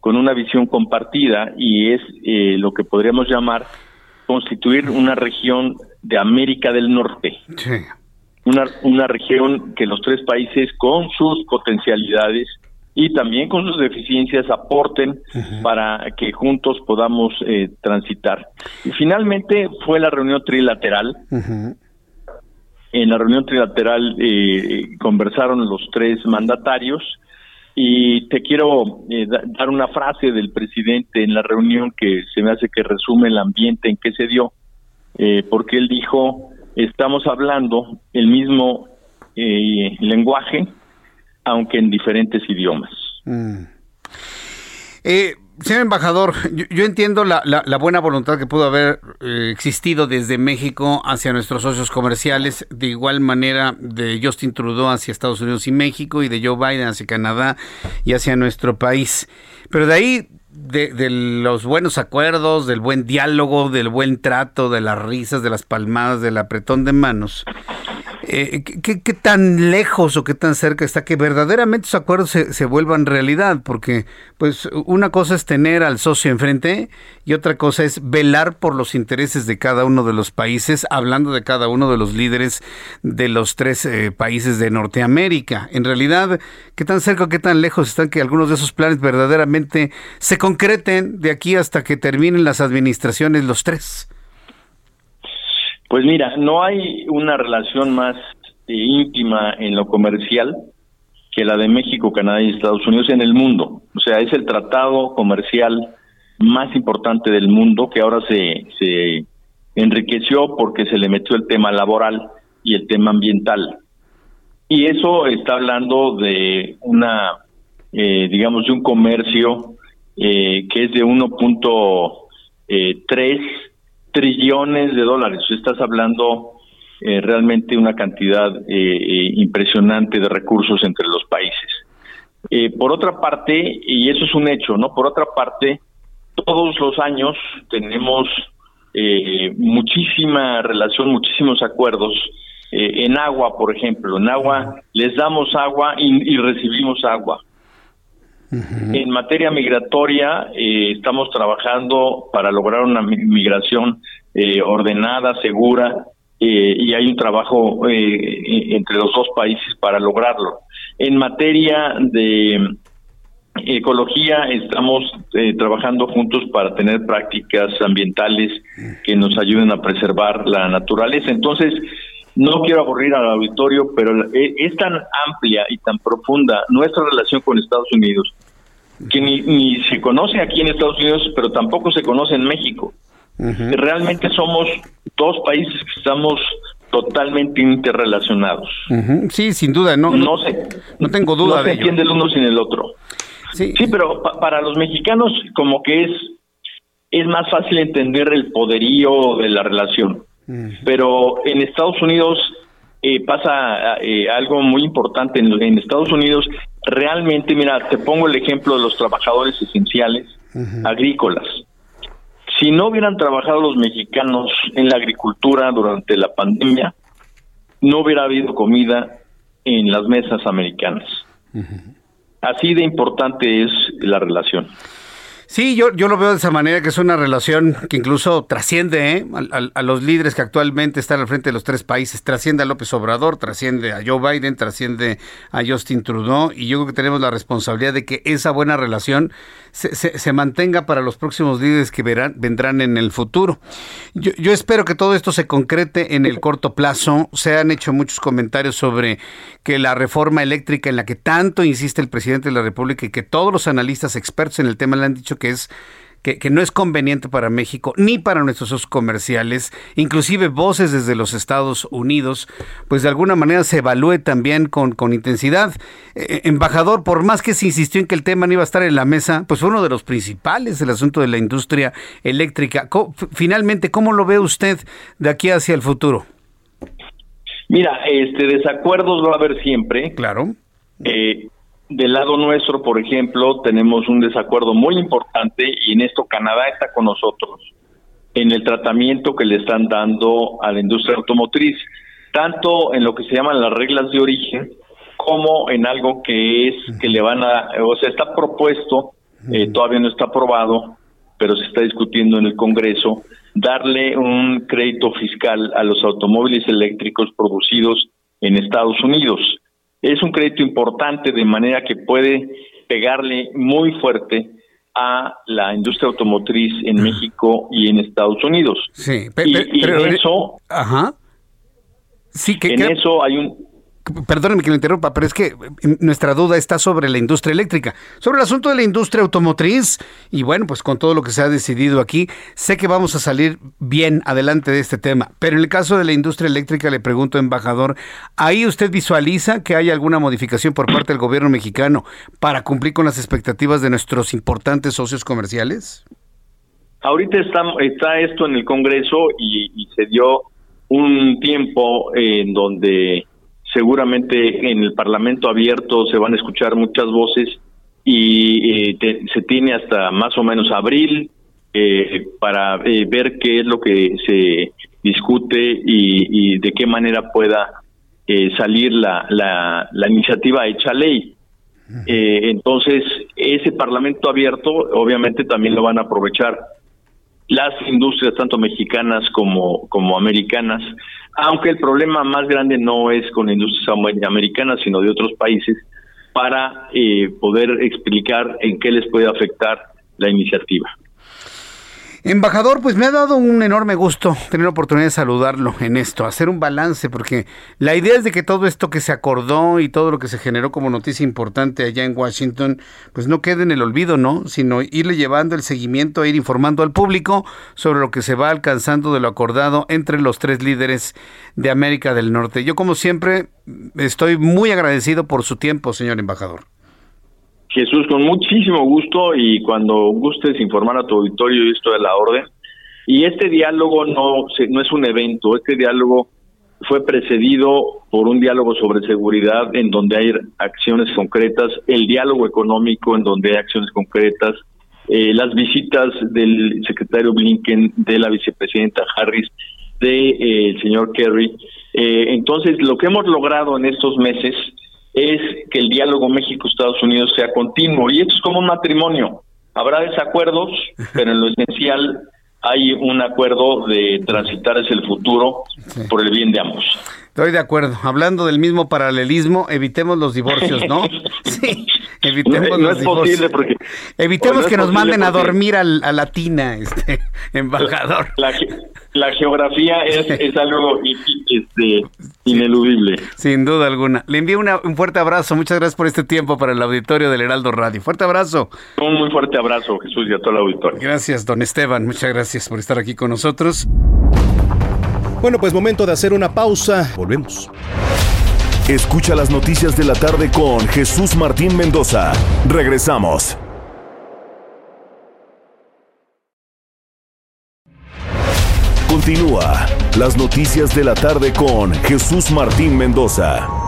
con una visión compartida y es eh, lo que podríamos llamar constituir una región de América del Norte. Una, una región que los tres países con sus potencialidades y también con sus deficiencias aporten para que juntos podamos eh, transitar. Y finalmente fue la reunión trilateral. En la reunión trilateral eh, conversaron los tres mandatarios y te quiero eh, dar una frase del presidente en la reunión que se me hace que resume el ambiente en que se dio, porque él dijo, estamos hablando el mismo lenguaje, aunque en diferentes idiomas. Mm. Eh, señor embajador, yo, entiendo la, buena voluntad que pudo haber eh, existido desde México hacia nuestros socios comerciales, de igual manera de Justin Trudeau hacia Estados Unidos y México y de Joe Biden hacia Canadá y hacia nuestro país. Pero de ahí, de, de los buenos acuerdos, del buen diálogo, del buen trato, de las risas, de las palmadas, del apretón de manos, eh, ¿qué, tan lejos o qué tan cerca está que verdaderamente esos acuerdos se, vuelvan realidad? Porque, pues, una cosa es tener al socio enfrente y otra cosa es velar por los intereses de cada uno de los países, hablando de cada uno de los líderes de los tres eh, países de Norteamérica. En realidad, ¿qué tan cerca o qué tan lejos están que algunos de esos planes verdaderamente se concreten de aquí hasta que terminen las administraciones los tres? Pues mira, no hay una relación más eh, íntima en lo comercial que la de México, Canadá y Estados Unidos en el mundo. O sea, es el tratado comercial más importante del mundo que ahora se, se enriqueció porque se le metió el tema laboral y el tema ambiental. Y eso está hablando de una, eh, digamos, de un comercio eh, que es de 1.3 trillones de dólares. Estás hablando eh, realmente una cantidad eh, eh, impresionante de recursos entre los países. por otra parte, y eso es un hecho, ¿no? Por otra parte, todos los años tenemos eh, muchísima relación, muchísimos acuerdos. Eh, en agua, por ejemplo, en agua les damos agua y, recibimos agua. En materia migratoria, eh, estamos trabajando para lograr una migración ordenada, segura, y hay un trabajo entre los dos países para lograrlo. En materia de ecología estamos eh, trabajando juntos para tener prácticas ambientales que nos ayuden a preservar la naturaleza. Entonces, no quiero aburrir al auditorio, pero eh, es tan amplia y tan profunda nuestra relación con Estados Unidos que ni, ni se conoce aquí en Estados Unidos, pero tampoco se conoce en México. Realmente somos dos países que estamos totalmente interrelacionados. Sí, sin duda, no, no, sé, no tengo duda no se entiende el uno sin el otro. Sí, pero para los mexicanos como que es es más fácil entender el poderío de la relación. Mm. Pero en Estados Unidos eh, pasa eh, algo muy importante. En, Estados Unidos realmente, mira, te pongo el ejemplo de los trabajadores esenciales agrícolas. Si no hubieran trabajado los mexicanos en la agricultura durante la pandemia, no hubiera habido comida en las mesas americanas. Así de importante es la relación. Sí, yo, yo lo veo de esa manera, que es una relación que incluso trasciende ¿eh? a, los líderes que actualmente están al frente de los tres países. Trasciende a López Obrador, trasciende a Joe Biden, trasciende a Justin Trudeau. Y yo creo que tenemos la responsabilidad de que esa buena relación se, se, mantenga para los próximos líderes que verán, vendrán en el futuro. Yo, yo espero que todo esto se concrete en el corto plazo. Se han hecho muchos comentarios sobre que la reforma eléctrica en la que tanto insiste el presidente de la República y que todos los analistas expertos en el tema le han dicho que es que, no es conveniente para México ni para nuestros comerciales, inclusive voces desde los Estados Unidos, pues de alguna manera se evalúe también con, con intensidad. Eh, eh, embajador, por más que se insistió en que el tema no iba a estar en la mesa, pues fue uno de los principales, el asunto de la industria eléctrica. finalmente, ¿cómo lo ve usted de aquí hacia el futuro? Mira, este desacuerdos va a haber siempre. Claro. Eh, del lado nuestro, por ejemplo, tenemos un desacuerdo muy importante y en esto Canadá está con nosotros en el tratamiento que le están dando a la industria automotriz, tanto en lo que se llaman las reglas de origen como en algo que es que le van a, o sea, está propuesto, eh, todavía no está aprobado, pero se está discutiendo en el Congreso, darle un crédito fiscal a los automóviles eléctricos producidos en Estados Unidos es un crédito importante de manera que puede pegarle muy fuerte a la industria automotriz en México y en Estados Unidos. Sí, pero, en eso, ajá. Sí, que en eso hay un perdóneme que lo interrumpa, pero es que eh, nuestra duda está sobre la industria eléctrica, sobre el asunto de la industria automotriz y bueno, pues con todo lo que se ha decidido aquí, sé que vamos a salir bien adelante de este tema, pero en el caso de la industria eléctrica le pregunto, embajador, ¿ahí usted visualiza que hay alguna modificación por parte del gobierno mexicano para cumplir con las expectativas de nuestros importantes socios comerciales? Ahorita está, está esto en el Congreso y se dio un tiempo en donde seguramente en el Parlamento abierto se van a escuchar muchas voces y eh, se tiene hasta más o menos abril eh, para eh, ver qué es lo que se discute y, de qué manera pueda salir la, la, la, iniciativa hecha ley. entonces, ese Parlamento abierto obviamente también lo van a aprovechar las industrias tanto mexicanas como, como americanas, aunque el problema más grande no es con industrias americanas, sino de otros países, para eh, poder explicar en qué les puede afectar la iniciativa. Embajador, pues me ha dado un enorme gusto tener la oportunidad de saludarlo en esto, hacer un balance, porque la idea es de que todo esto que se acordó y todo lo que se generó como noticia importante allá en Washington, pues no quede en el olvido, ¿no? Sino irle llevando el seguimiento, ir informando al público sobre lo que se va alcanzando de lo acordado entre los tres líderes de América del Norte. Yo, como siempre, estoy muy agradecido por su tiempo, señor embajador. Jesús, con muchísimo gusto y cuando gustes informar a tu auditorio esto de la orden. Y este diálogo no, no es un evento, este diálogo fue precedido por un diálogo sobre seguridad en donde hay acciones concretas, el diálogo económico en donde hay acciones concretas, eh, las visitas del secretario Blinken, de la vicepresidenta Harris, de, el señor Kerry. entonces, lo que hemos logrado en estos meses es que el diálogo México-Estados Unidos sea continuo y esto es como un matrimonio. Habrá desacuerdos, pero en lo esencial hay un acuerdo de transitar hacia el futuro por el bien de ambos. Estoy de acuerdo. Hablando del mismo paralelismo, evitemos los divorcios, ¿no? sí, evitemos no, los es posible porque evitemos que nos manden a dormir a la tina, este embajador. La, la geografía es, es algo este, ineludible. Sin duda alguna. Le envío un fuerte abrazo. Muchas gracias por este tiempo para el auditorio del Heraldo Radio. Fuerte abrazo. Un muy fuerte abrazo, Jesús, y a todo el auditorio. Gracias, don Esteban. Muchas gracias por estar aquí con nosotros. Bueno, pues momento de hacer una pausa. Volvemos. Escucha las noticias de la tarde con Jesús Martín Mendoza. Regresamos. Continúa las noticias de la tarde con Jesús Martín Mendoza.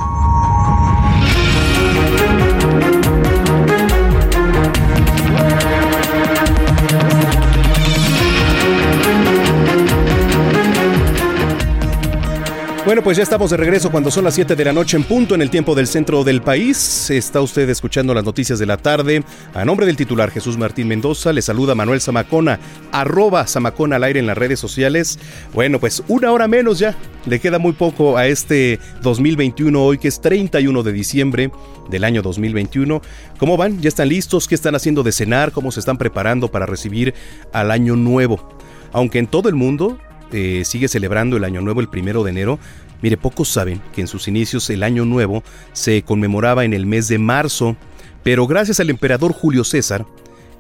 Bueno, pues ya estamos de regreso cuando son las 7 de la noche en punto en el tiempo del centro del país. Está usted escuchando las noticias de la tarde. A nombre del titular Jesús Martín Mendoza, le saluda Manuel Zamacona, arroba Zamacona al aire en las redes sociales. Bueno, pues una hora menos ya. Le queda muy poco a este 2021 hoy que es 31 de diciembre del año 2021. ¿Cómo van? ¿Ya están listos? ¿Qué están haciendo de cenar? ¿Cómo se están preparando para recibir al año nuevo? Aunque en todo el mundo eh, sigue celebrando el Año Nuevo el primero de enero, mire, pocos saben que en sus inicios el Año Nuevo se conmemoraba en el mes de marzo, pero gracias al emperador Julio César,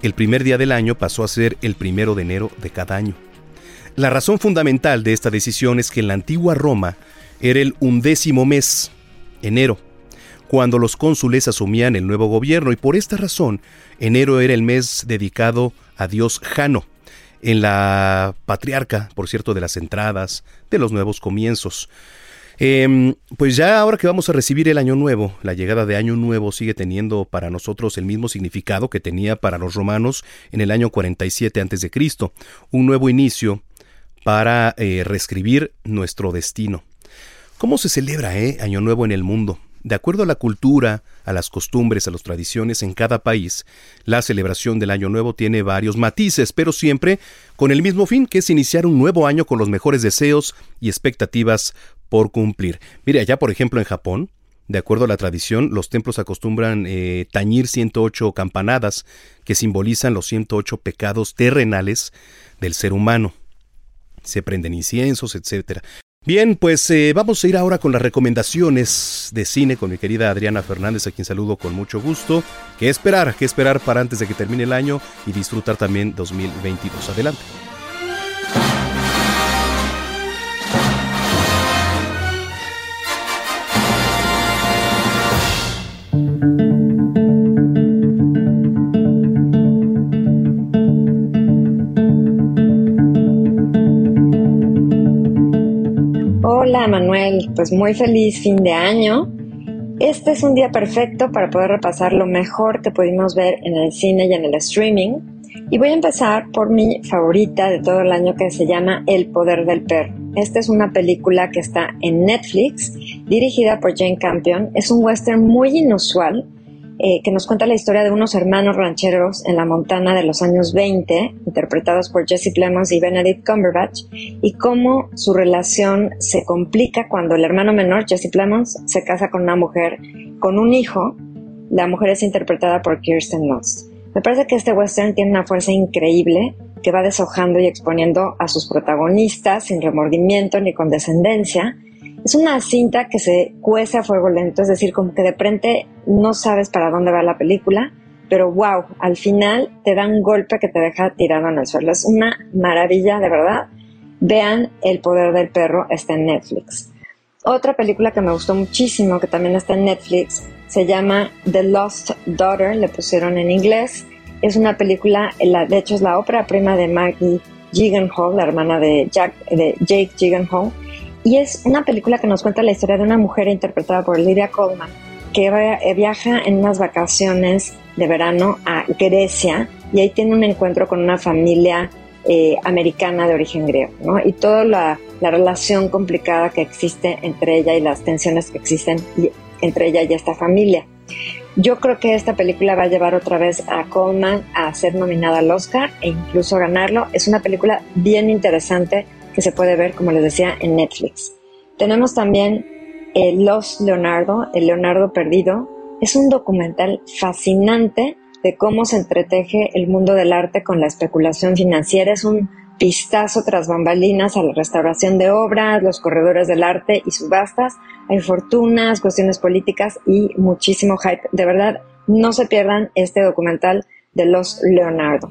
el primer día del año pasó a ser el primero de enero de cada año. La razón fundamental de esta decisión es que en la antigua Roma era el undécimo mes, enero, cuando los cónsules asumían el nuevo gobierno y por esta razón enero era el mes dedicado a Dios Jano, en la patriarca, por cierto, de las entradas, de los nuevos comienzos. Em, pues ya ahora que vamos a recibir el año nuevo, la llegada de año nuevo sigue teniendo para nosotros el mismo significado que tenía para los romanos en el año 47 a.C., un nuevo inicio para eh, reescribir nuestro destino. ¿Cómo se celebra eh, Año Nuevo en el mundo? De acuerdo a la cultura, a las costumbres, a las tradiciones en cada país, la celebración del Año Nuevo tiene varios matices, pero siempre con el mismo fin, que es iniciar un nuevo año con los mejores deseos y expectativas por cumplir. Mire, allá por ejemplo en Japón, de acuerdo a la tradición, los templos acostumbran eh, tañir 108 campanadas que simbolizan los 108 pecados terrenales del ser humano. Se prenden inciensos, etc. Bien, pues eh, vamos a ir ahora con las recomendaciones de cine con mi querida Adriana Fernández, a quien saludo con mucho gusto. ¿Qué esperar? ¿Qué esperar para antes de que termine el año y disfrutar también 2022? Adelante. Hola Manuel, pues muy feliz fin de año. Este es un día perfecto para poder repasar lo mejor que pudimos ver en el cine y en el streaming. Y voy a empezar por mi favorita de todo el año que se llama El Poder del Perro. Esta es una película que está en Netflix, dirigida por Jane Campion. Es un western muy inusual eh, que nos cuenta la historia de unos hermanos rancheros en la Montana de los años 20, interpretados por Jesse Plemons y Benedict Cumberbatch, y cómo su relación se complica cuando el hermano menor, Jesse Plemons, se casa con una mujer con un hijo. La mujer es interpretada por Kirsten Dunst. Me parece que este western tiene una fuerza increíble que va deshojando y exponiendo a sus protagonistas sin remordimiento ni condescendencia es una cinta que se cuece a fuego lento, es decir, como que de frente no sabes para dónde va la película, pero wow, al final te da un golpe que te deja tirado en el suelo. Es una maravilla, de verdad. Vean El poder del perro, está en Netflix. Otra película que me gustó muchísimo, que también está en Netflix, se llama The Lost Daughter, le pusieron en inglés. Es una película, de hecho es la ópera prima de Maggie Gyllenhaal, la hermana de, Jack, de Jake Gyllenhaal y es una película que nos cuenta la historia de una mujer interpretada por Lydia Coleman, que eh, viaja en unas vacaciones de verano a Grecia y ahí tiene un encuentro con una familia eh, americana de origen griego, ¿no? Y toda la, la, relación complicada que existe entre ella y las tensiones que existen entre ella y esta familia. Yo creo que esta película va a llevar otra vez a Coleman a ser nominada al Oscar e incluso ganarlo. Es una película bien interesante que se puede ver, como les decía, en Netflix. Tenemos también eh, Los Leonardo, El Leonardo Perdido. Es un documental fascinante de cómo se entreteje el mundo del arte con la especulación financiera. Es un vistazo tras bambalinas a la restauración de obras, los corredores del arte y subastas. Hay fortunas, cuestiones políticas y muchísimo hype. De verdad, no se pierdan este documental de los Leonardo.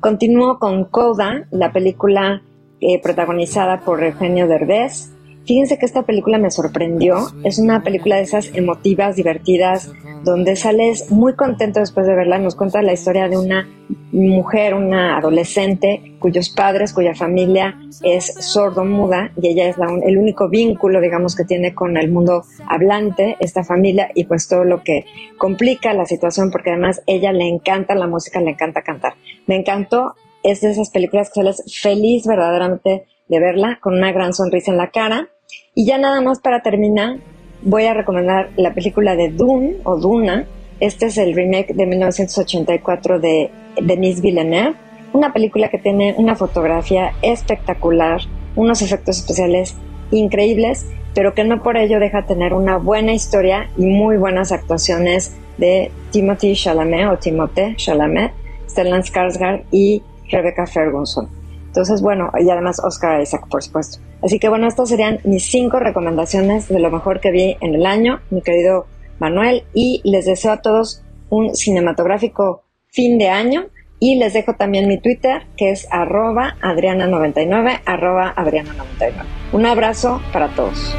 Continúo con Coda, la película eh, protagonizada por Eugenio Derbez. Fíjense que esta película me sorprendió. Es una película de esas emotivas, divertidas, donde sales muy contento después de verla. Nos cuenta la historia de una mujer, una adolescente, cuyos padres, cuya familia es sordo-muda y ella es el único vínculo, digamos, que tiene con el mundo hablante, esta familia, y pues todo lo que complica la situación, porque además ella le encanta la música, le encanta cantar. Me encantó. Es de esas películas que sales feliz verdaderamente de verla, con una gran sonrisa en la cara y ya nada más para terminar, voy a recomendar la película de Dune o Duna. Este es el remake de 1984 de Denis Villeneuve, una película que tiene una fotografía espectacular, unos efectos especiales increíbles, pero que no por ello deja tener una buena historia y muy buenas actuaciones de Timothy Chalamet o Timothée Chalamet, Stellan Skarsgård y Rebecca Ferguson. Entonces, bueno, y además Oscar Isaac, por supuesto. Así que bueno, estas serían mis cinco recomendaciones de lo mejor que vi en el año, mi querido Manuel, y les deseo a todos un cinematográfico fin de año. Y les dejo también mi Twitter, que es arroba adriana99, arroba adriana99. Un abrazo para todos.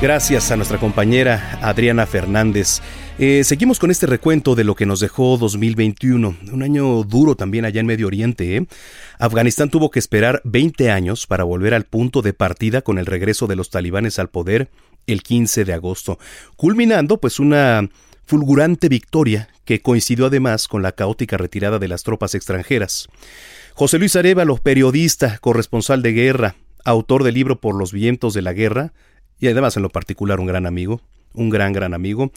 Gracias a nuestra compañera Adriana Fernández. Eh, seguimos con este recuento de lo que nos dejó 2021, un año duro también allá en Medio Oriente. ¿eh? Afganistán tuvo que esperar 20 años para volver al punto de partida con el regreso de los talibanes al poder el 15 de agosto, culminando pues una fulgurante victoria que coincidió además con la caótica retirada de las tropas extranjeras. José Luis Arevalo, periodista, corresponsal de guerra, autor del libro Por los vientos de la guerra, y además en lo particular un gran amigo, un gran, gran amigo,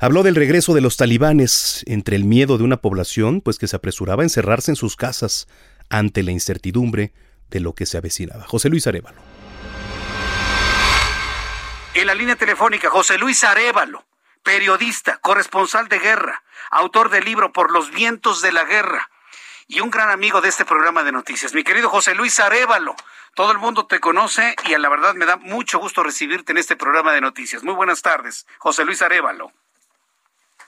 habló del regreso de los talibanes entre el miedo de una población, pues que se apresuraba a encerrarse en sus casas ante la incertidumbre de lo que se avecinaba. José Luis Arevalo. En la línea telefónica, José Luis Arevalo, periodista, corresponsal de guerra, autor del libro Por los vientos de la guerra y un gran amigo de este programa de noticias. Mi querido José Luis Arevalo, todo el mundo te conoce y a la verdad me da mucho gusto recibirte en este programa de noticias. Muy buenas tardes, José Luis Arevalo.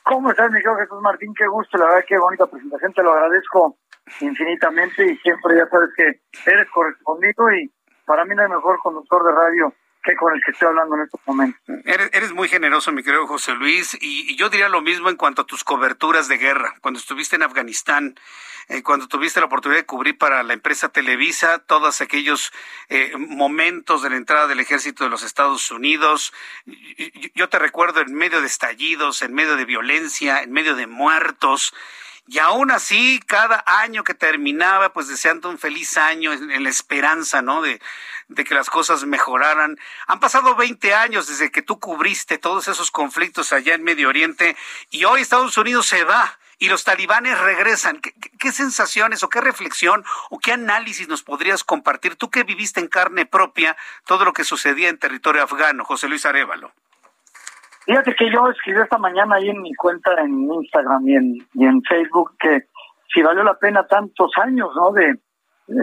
¿Cómo estás, mi Jesús Martín? Qué gusto, la verdad, qué bonita presentación, te lo agradezco infinitamente y siempre ya sabes que eres correspondido y para mí no hay mejor conductor de radio que con el que estoy hablando en estos momentos. Eres, muy generoso, mi querido José Luis, y, yo diría lo mismo en cuanto a tus coberturas de guerra. Cuando estuviste en Afganistán, eh, cuando tuviste la oportunidad de cubrir para la empresa Televisa todos aquellos eh, momentos de la entrada del ejército de los Estados Unidos, yo te recuerdo en medio de estallidos, en medio de violencia, en medio de muertos. Y aún así, cada año que terminaba, pues deseando un feliz año en, la esperanza, ¿no? De, de, que las cosas mejoraran. Han pasado 20 años desde que tú cubriste todos esos conflictos allá en Medio Oriente y hoy Estados Unidos se va y los talibanes regresan. ¿Qué, qué sensaciones o qué reflexión o qué análisis nos podrías compartir tú que viviste en carne propia todo lo que sucedía en territorio afgano, José Luis Arevalo? Fíjate que yo escribí esta mañana ahí en mi cuenta en Instagram y en, y en Facebook que si valió la pena tantos años, ¿no? De,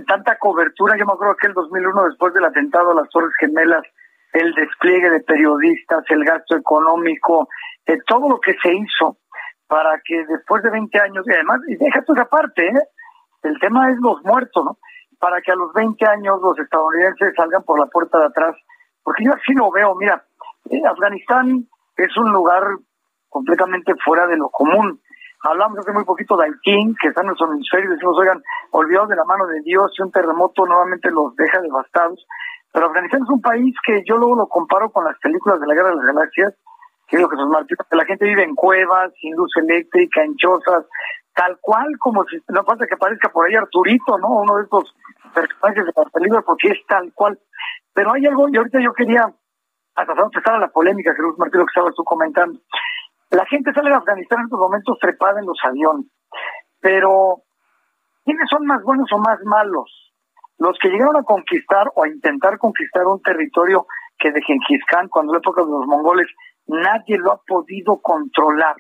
tanta cobertura. Yo me acuerdo que el 2001, después del atentado a las Torres Gemelas, el despliegue de periodistas, el gasto económico, eh, todo lo que se hizo para que después de 20 años, y además, y deja esa parte, ¿eh? el tema es los muertos, ¿no? Para que a los 20 años los estadounidenses salgan por la puerta de atrás, porque yo así lo veo, mira, eh, Afganistán es un lugar completamente fuera de lo común. Hablamos hace muy poquito de Haití, que está en nuestro hemisferio, y decimos, oigan, olvidados de la mano de Dios, y un terremoto nuevamente los deja devastados. Pero Afganistán es un país que yo luego lo comparo con las películas de la Guerra de las Galaxias, querido Jesús Martín, que la gente vive en cuevas, sin luz eléctrica, en chozas, tal cual como si no falta que aparezca por ahí Arturito, ¿no? Uno de estos personajes de la película, porque es tal cual. Pero hay algo, y ahorita yo quería, hasta empezar a la polémica, Jesús Martín, lo que estabas tú comentando. La gente sale de Afganistán en estos momentos trepada en los aviones, pero ¿quiénes son más buenos o más malos? Los que llegaron a conquistar o a intentar conquistar un territorio que de Genghis Khan, cuando la época de los mongoles, nadie lo ha podido controlar.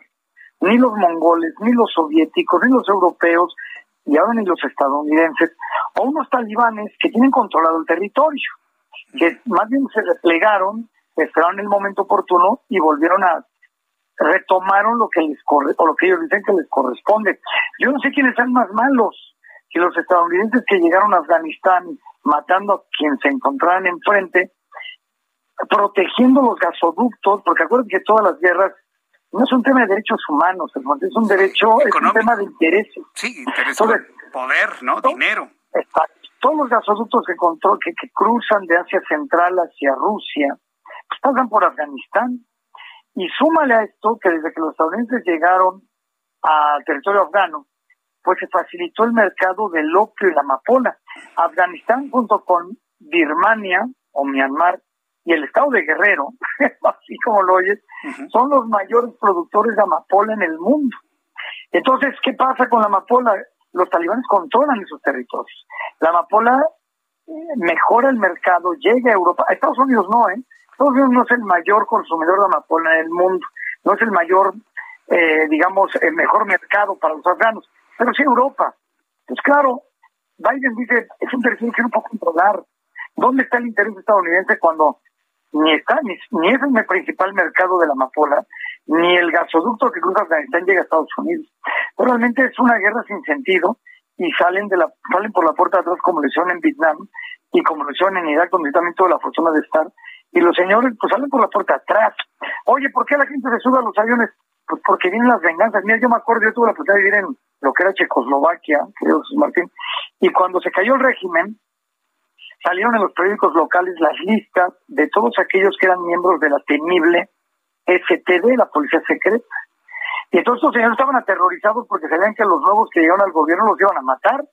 Ni los mongoles, ni los soviéticos, ni los europeos, y ahora ni los estadounidenses, o unos talibanes que tienen controlado el territorio, que más bien se replegaron, esperaron el momento oportuno y volvieron a retomaron lo que les corre, o lo que ellos dicen que les corresponde. Yo no sé quiénes son más malos, si los estadounidenses que llegaron a Afganistán matando a quien se encontraban enfrente, protegiendo los gasoductos, porque acuérdense que todas las guerras no es un tema de derechos humanos, es un derecho, es un tema de intereses. Sí, interés, poder, ¿no? Dinero. Exacto. Todos los gasoductos que, control, que, que cruzan de Asia Central hacia Rusia, pasan por Afganistán. Y súmale a esto que desde que los estadounidenses llegaron al territorio afgano, pues se facilitó el mercado del opio y la amapola. Afganistán junto con Birmania o Myanmar y el estado de Guerrero, así como lo oyes, son los mayores productores de amapola en el mundo. Entonces, ¿qué pasa con la amapola? Los talibanes controlan esos territorios. La amapola eh, mejora el mercado, llega a Europa. A Estados Unidos no, ¿eh? Estados Unidos no es el mayor consumidor de amapola en el mundo, no es el mayor, eh, digamos, el mejor mercado para los afganos, pero sí Europa. Pues claro, Biden dice, es un territorio que no puedo controlar. ¿Dónde está el interés estadounidense cuando ni está ni, es el principal mercado de la amapola, ni el gasoducto que cruza Afganistán llega a Estados Unidos. realmente es una guerra sin sentido y salen de la salen por la puerta de atrás como lo hicieron en Vietnam y como lo hicieron en Irak donde también tuve la fortuna de estar y los señores pues salen por la puerta atrás. Oye, ¿por qué la gente se sube a los aviones? Pues porque vienen las venganzas. Mira, yo me acuerdo, yo tuve la oportunidad de vivir en lo que era Checoslovaquia, querido Martín, y cuando se cayó el régimen, salieron en los periódicos locales las listas de todos aquellos que eran miembros de la temible STD, la policía secreta. Y entonces los señores estaban aterrorizados porque sabían que los nuevos que llegaron al gobierno los iban a matar.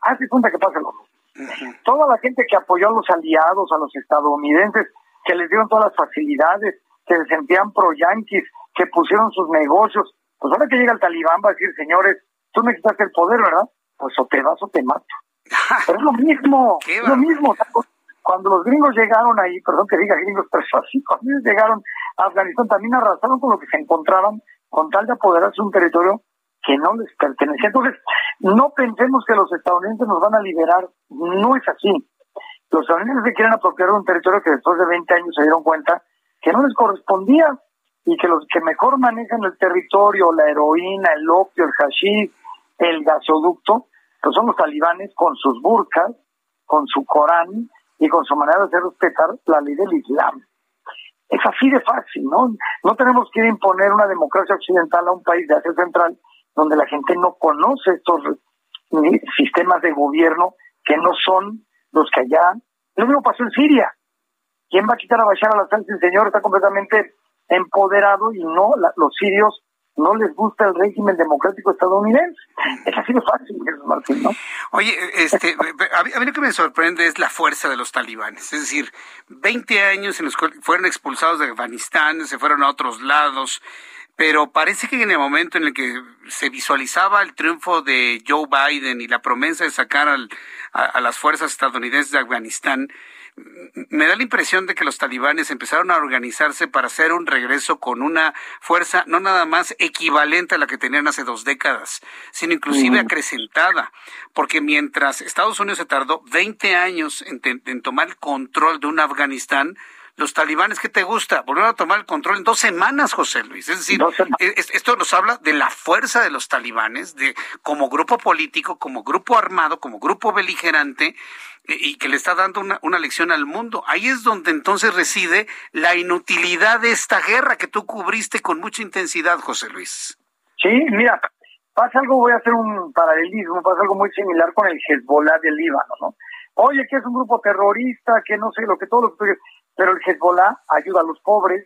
Hace cuenta que pasa lo mismo. Toda la gente que apoyó a los aliados, a los estadounidenses, que les dieron todas las facilidades, que se sentían pro-yanquis, que pusieron sus negocios, pues ahora que llega el talibán va a decir, señores, tú necesitas el poder, ¿verdad? Pues o te vas o te mato. Pero es lo mismo, es lo mismo. Cuando los gringos llegaron ahí, perdón que diga gringos, pero así, cuando ellos llegaron a Afganistán también arrasaron con lo que se encontraban con tal de apoderarse un territorio que no les pertenecía. Entonces, no pensemos que los estadounidenses nos van a liberar, no es así. Los estadounidenses se quieren apropiar de un territorio que después de 20 años se dieron cuenta que no les correspondía y que los que mejor manejan el territorio, la heroína, el opio, el hashish, el gasoducto, pues son los talibanes con sus burkas, con su Corán y con su manera de hacer respetar la ley del Islam. Es así de fácil, ¿no? No tenemos que imponer una democracia occidental a un país de Asia Central donde la gente no conoce estos sistemas de gobierno que no son los que allá. Lo mismo pasó en Siria. ¿Quién va a quitar a Bashar al-Assad si el señor está completamente empoderado y no los sirios no les gusta el régimen democrático estadounidense. Es así de fácil, Martín, ¿no? Oye, este, a mí, lo que me sorprende es la fuerza de los talibanes. Es decir, 20 años en los que fueron expulsados de Afganistán, se fueron a otros lados, pero parece que en el momento en el que se visualizaba el triunfo de Joe Biden y la promesa de sacar a las fuerzas estadounidenses de Afganistán, me da la impresión de que los talibanes empezaron a organizarse para hacer un regreso con una fuerza no nada más equivalente a la que tenían hace dos décadas, sino inclusive acrecentada, porque mientras Estados Unidos se tardó 20 años en, en tomar el control de un Afganistán, los talibanes, ¿qué te gusta? Volvieron a tomar el control en dos semanas, José Luis. Es decir, esto nos habla de la fuerza de los talibanes, de como grupo político, como grupo armado, como grupo beligerante, e, y que le está dando una, una lección al mundo. Ahí es donde entonces reside la inutilidad de esta guerra que tú cubriste con mucha intensidad, José Luis. Sí, mira, pasa algo, voy a hacer un paralelismo, pasa algo muy similar con el Hezbollah del Líbano, ¿no? Oye, que es un grupo terrorista, que no sé, lo que todo lo que pero el Hezbollah ayuda a los pobres,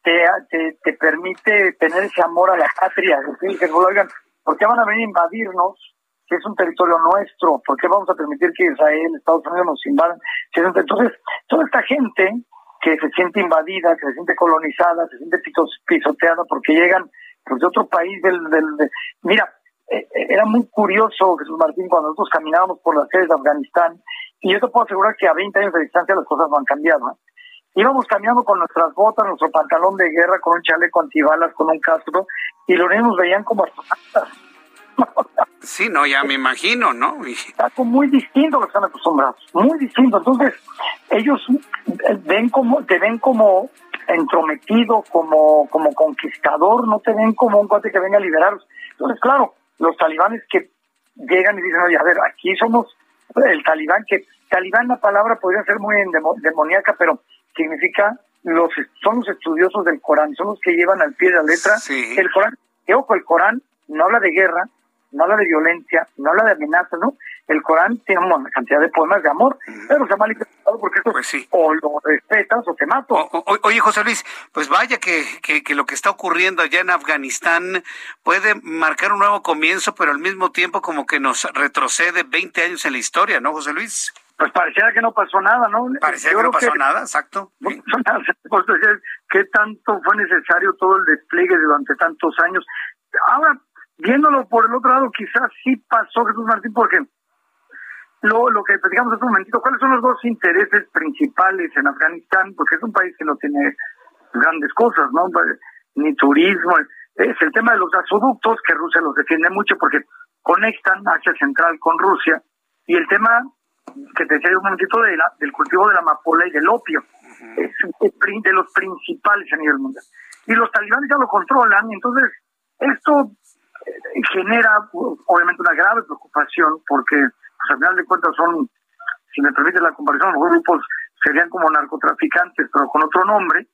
te, te, te permite tener ese amor a la patria, decir que oigan, ¿por qué van a venir a invadirnos? Si es un territorio nuestro, ¿por qué vamos a permitir que Israel, Estados Unidos nos invadan? Entonces, toda esta gente que se siente invadida, que se siente colonizada, se siente pisoteada porque llegan pues, de otro país del... del Mira, eh, eh, era muy curioso, Jesús Martín, cuando nosotros caminábamos por las calles de Afganistán, y yo te puedo asegurar que a 20 años de distancia las cosas no han cambiado. ¿eh? Íbamos caminando con nuestras botas, nuestro pantalón de guerra, con un chaleco antibalas, con un casco, y los niños nos veían como astronautas. Sí, no, ya me imagino, ¿no? Algo muy distinto a lo que están acostumbrados, muy distinto. Entonces, ellos ven como, te ven como entrometido, como, como conquistador, no te ven como un cuate que venga a liberarlos. Entonces, claro, los talibanes que llegan y dicen, oye, a ver, aquí somos el talibán, que talibán la palabra podría ser muy demoníaca, pero significa los son los estudiosos del Corán, son los que llevan al pie de la letra el Corán. Que ojo, el Corán no habla de guerra, no habla de violencia, no habla de amenazas, ¿no? El Corán tiene una cantidad de poemas de amor, pero se ha malinterpretado porque esto pues o lo respetas o te mato. oye, José Luis, pues vaya que, que, que, lo que está ocurriendo allá en Afganistán puede marcar un nuevo comienzo, pero al mismo tiempo como que nos retrocede 20 años en la historia, ¿no, José Luis? Pues pareciera que no pasó nada, ¿no? Pareciera que no pasó nada, exacto. Pues, ¿Qué tanto fue necesario todo el despliegue durante tantos años? Ahora, viéndolo por el otro lado, quizás sí pasó Jesús Martín, porque lo, lo que platicamos hace un momentito, ¿cuáles son los dos intereses principales en Afganistán? Porque es un país que no tiene grandes cosas, ¿no? Ni turismo. Es el tema de los gasoductos, que Rusia los defiende mucho porque conectan Asia Central con Rusia. Y el tema que te decía un momentito de la, del cultivo de la amapola y del opio. Es de los principales a nivel mundial. Y los talibanes ya lo controlan, entonces esto eh, genera obviamente una grave preocupación porque pues, al final de cuentas son, si me permite la comparación, los grupos serían como narcotraficantes pero con otro nombre,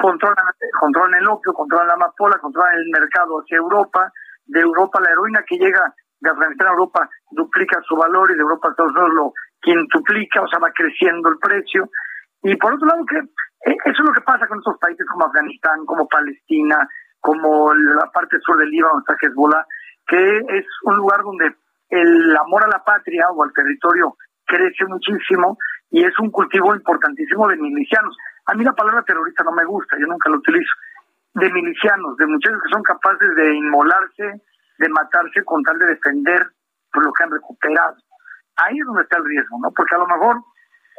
controlan, controlan el opio, controlan la amapola, controlan el mercado hacia Europa, de Europa la heroína que llega de Afganistán a Europa duplica su valor y de Europa a Estados Unidos lo quintuplica, o sea, va creciendo el precio. Y por otro lado, que eh, eso es lo que pasa con estos países como Afganistán, como Palestina, como la parte sur del Líbano, está Hezbollah, que es un lugar donde el amor a la patria o al territorio crece muchísimo y es un cultivo importantísimo de milicianos. A mí la palabra terrorista no me gusta, yo nunca la utilizo. De milicianos, de muchachos que son capaces de inmolarse, de matarse con tal de defender por lo que han recuperado. Ahí es donde está el riesgo, ¿no? Porque a lo mejor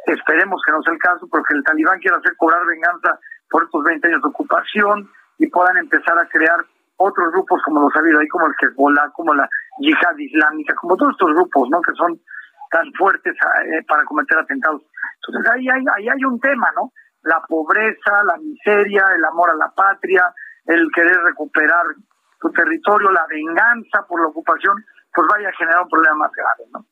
esperemos que no sea el caso, porque el talibán quiere hacer cobrar venganza por estos 20 años de ocupación y puedan empezar a crear otros grupos como los ha habido ahí, como el Hezbollah, como la Yihad Islámica, como todos estos grupos, ¿no? Que son tan fuertes eh, para cometer atentados. Entonces ahí hay, ahí hay un tema, ¿no? La pobreza, la miseria, el amor a la patria, el querer recuperar tu territorio, la venganza por la ocupación, pues vaya a generar un problema más grave, ¿no?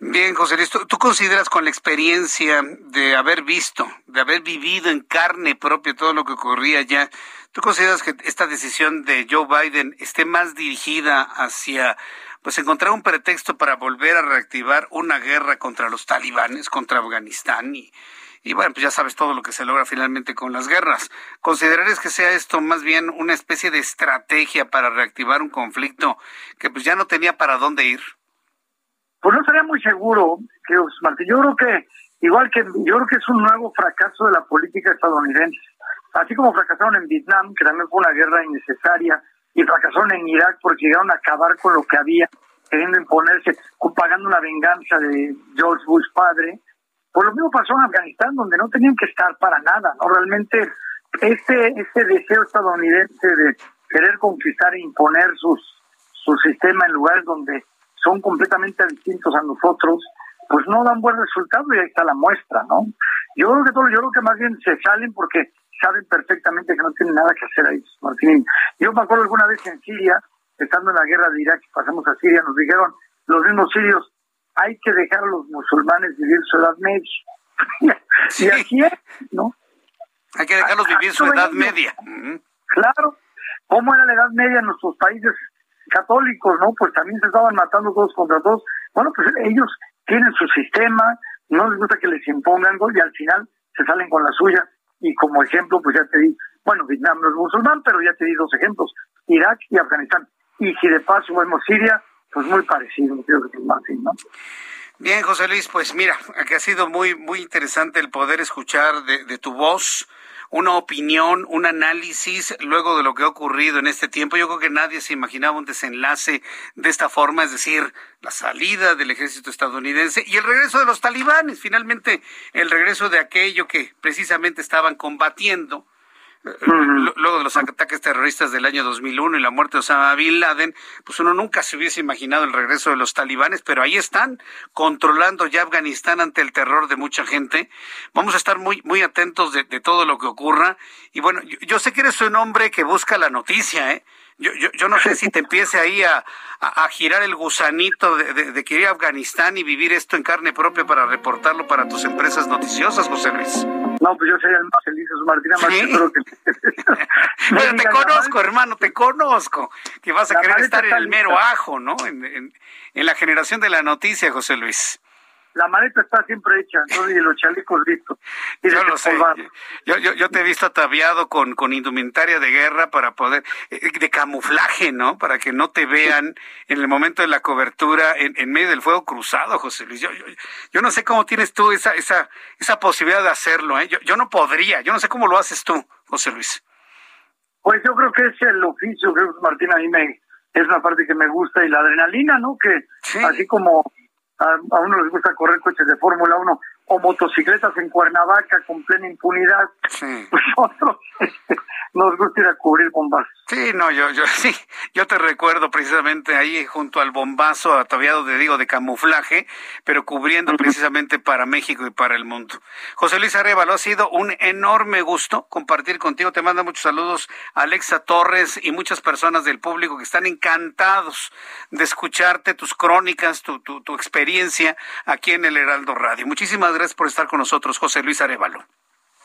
Bien, José Luis, ¿tú, consideras con la experiencia de haber visto, de haber vivido en carne propia todo lo que ocurría allá, ¿tú consideras que esta decisión de Joe Biden esté más dirigida hacia pues encontrar un pretexto para volver a reactivar una guerra contra los talibanes, contra Afganistán y, y bueno, pues ya sabes todo lo que se logra finalmente con las guerras. ¿Considerarías que sea esto más bien una especie de estrategia para reactivar un conflicto que pues ya no tenía para dónde ir? Pues no estaría muy seguro, que Martín. Yo creo que, igual que, yo creo que es un nuevo fracaso de la política estadounidense. Así como fracasaron en Vietnam, que también fue una guerra innecesaria, y fracasaron en Irak porque llegaron a acabar con lo que había, queriendo imponerse, pagando una venganza de George Bush padre. Pues lo mismo pasó en Afganistán, donde no tenían que estar para nada, ¿no? Realmente este, este deseo estadounidense de querer conquistar e imponer sus, su sistema en lugares donde son completamente distintos a nosotros, pues no dan buen resultado y ahí está la muestra, ¿no? Yo creo que todo, yo creo que más bien se salen porque saben perfectamente que no tienen nada que hacer ahí, Martín. Yo me acuerdo alguna vez en Siria, estando en la guerra de Irak, pasamos a Siria, nos dijeron los mismos sirios, hay que dejar a los musulmanes vivir su edad media. y así es, ¿no? Hay que dejarlos vivir su edad media. Claro. ¿Cómo era la edad media en nuestros países católicos, ¿no? Pues también se estaban matando todos contra todos. Bueno, pues ellos tienen su sistema, no les gusta que les impongan y al final se salen con la suya. Y como ejemplo, pues ya te di, Bueno, Vietnam no es musulmán, pero ya te di dos ejemplos, Irak y Afganistán. Y si de paso vemos Siria, pues muy parecido, creo que es más, ¿no? Bien, José Luis, pues mira, que ha sido muy, muy interesante el poder escuchar de, de tu voz una opinión, un análisis luego de lo que ha ocurrido en este tiempo. Yo creo que nadie se imaginaba un desenlace de esta forma, es decir, la salida del ejército estadounidense y el regreso de los talibanes, finalmente el regreso de aquello que precisamente estaban combatiendo luego de los ataques terroristas del año 2001 y la muerte de Osama Bin Laden, pues uno nunca se hubiese imaginado el regreso de los talibanes, pero ahí están, controlando ya Afganistán ante el terror de mucha gente. Vamos a estar muy, muy atentos de, todo lo que ocurra. Y bueno, yo, sé que eres un hombre que busca la noticia, ¿eh? Yo, yo, yo, no sé si te empiece ahí a, a, girar el gusanito de, de, de, que ir a Afganistán y vivir esto en carne propia para reportarlo para tus empresas noticiosas, José Luis. No, pues yo sería el más feliz, Martina, más que... te conozco, hermano, te conozco. Que vas a querer estar en el mero ajo, ¿no? En, en, en la generación de la noticia, José Luis la maleta está siempre hecha, entonces, y los chalecos listos. yo lo sé. Yo, yo, yo, te he visto ataviado con, con indumentaria de guerra para poder, eh, de camuflaje, ¿no? Para que no te vean en el momento de la cobertura en, en medio del fuego cruzado, José Luis. Yo, yo, yo, no sé cómo tienes tú esa, esa, esa posibilidad de hacerlo, ¿eh? Yo, yo no podría, yo no sé cómo lo haces tú, José Luis. Pues yo creo que es el oficio, que Martín, a mí me, es una parte que me gusta y la adrenalina, ¿no? Que así como a, uno les gusta correr coches de Fórmula 1 o motocicletas en Cuernavaca con plena impunidad, pues nosotros este, nos gusta ir a cubrir bombas. Sí, no, yo, yo sí, yo te recuerdo precisamente ahí junto al bombazo ataviado de digo de camuflaje, pero cubriendo precisamente para México y para el mundo. José Luis Arevalo, ha sido un enorme gusto compartir contigo. Te manda muchos saludos Alexa Torres y muchas personas del público que están encantados de escucharte tus crónicas, tu, tu, tu experiencia aquí en el Heraldo Radio. Muchísimas gracias por estar con nosotros, José Luis Arevalo.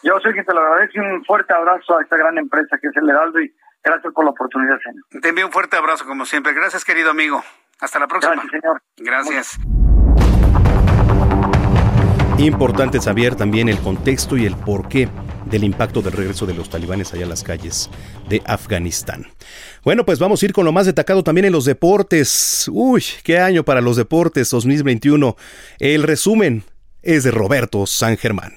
Yo sé que te lo agradezco un fuerte abrazo a esta gran empresa que es el Heraldo y Gracias por la oportunidad, señor. Te envío un fuerte abrazo, como siempre. Gracias, querido amigo. Hasta la próxima. Gracias, señor. Gracias. Importante saber también el contexto y el porqué del impacto del regreso de los talibanes allá a las calles de Afganistán. Bueno, pues vamos a ir con lo más destacado también en los deportes. Uy, qué año para los deportes 2021. El resumen es de Roberto San Germán.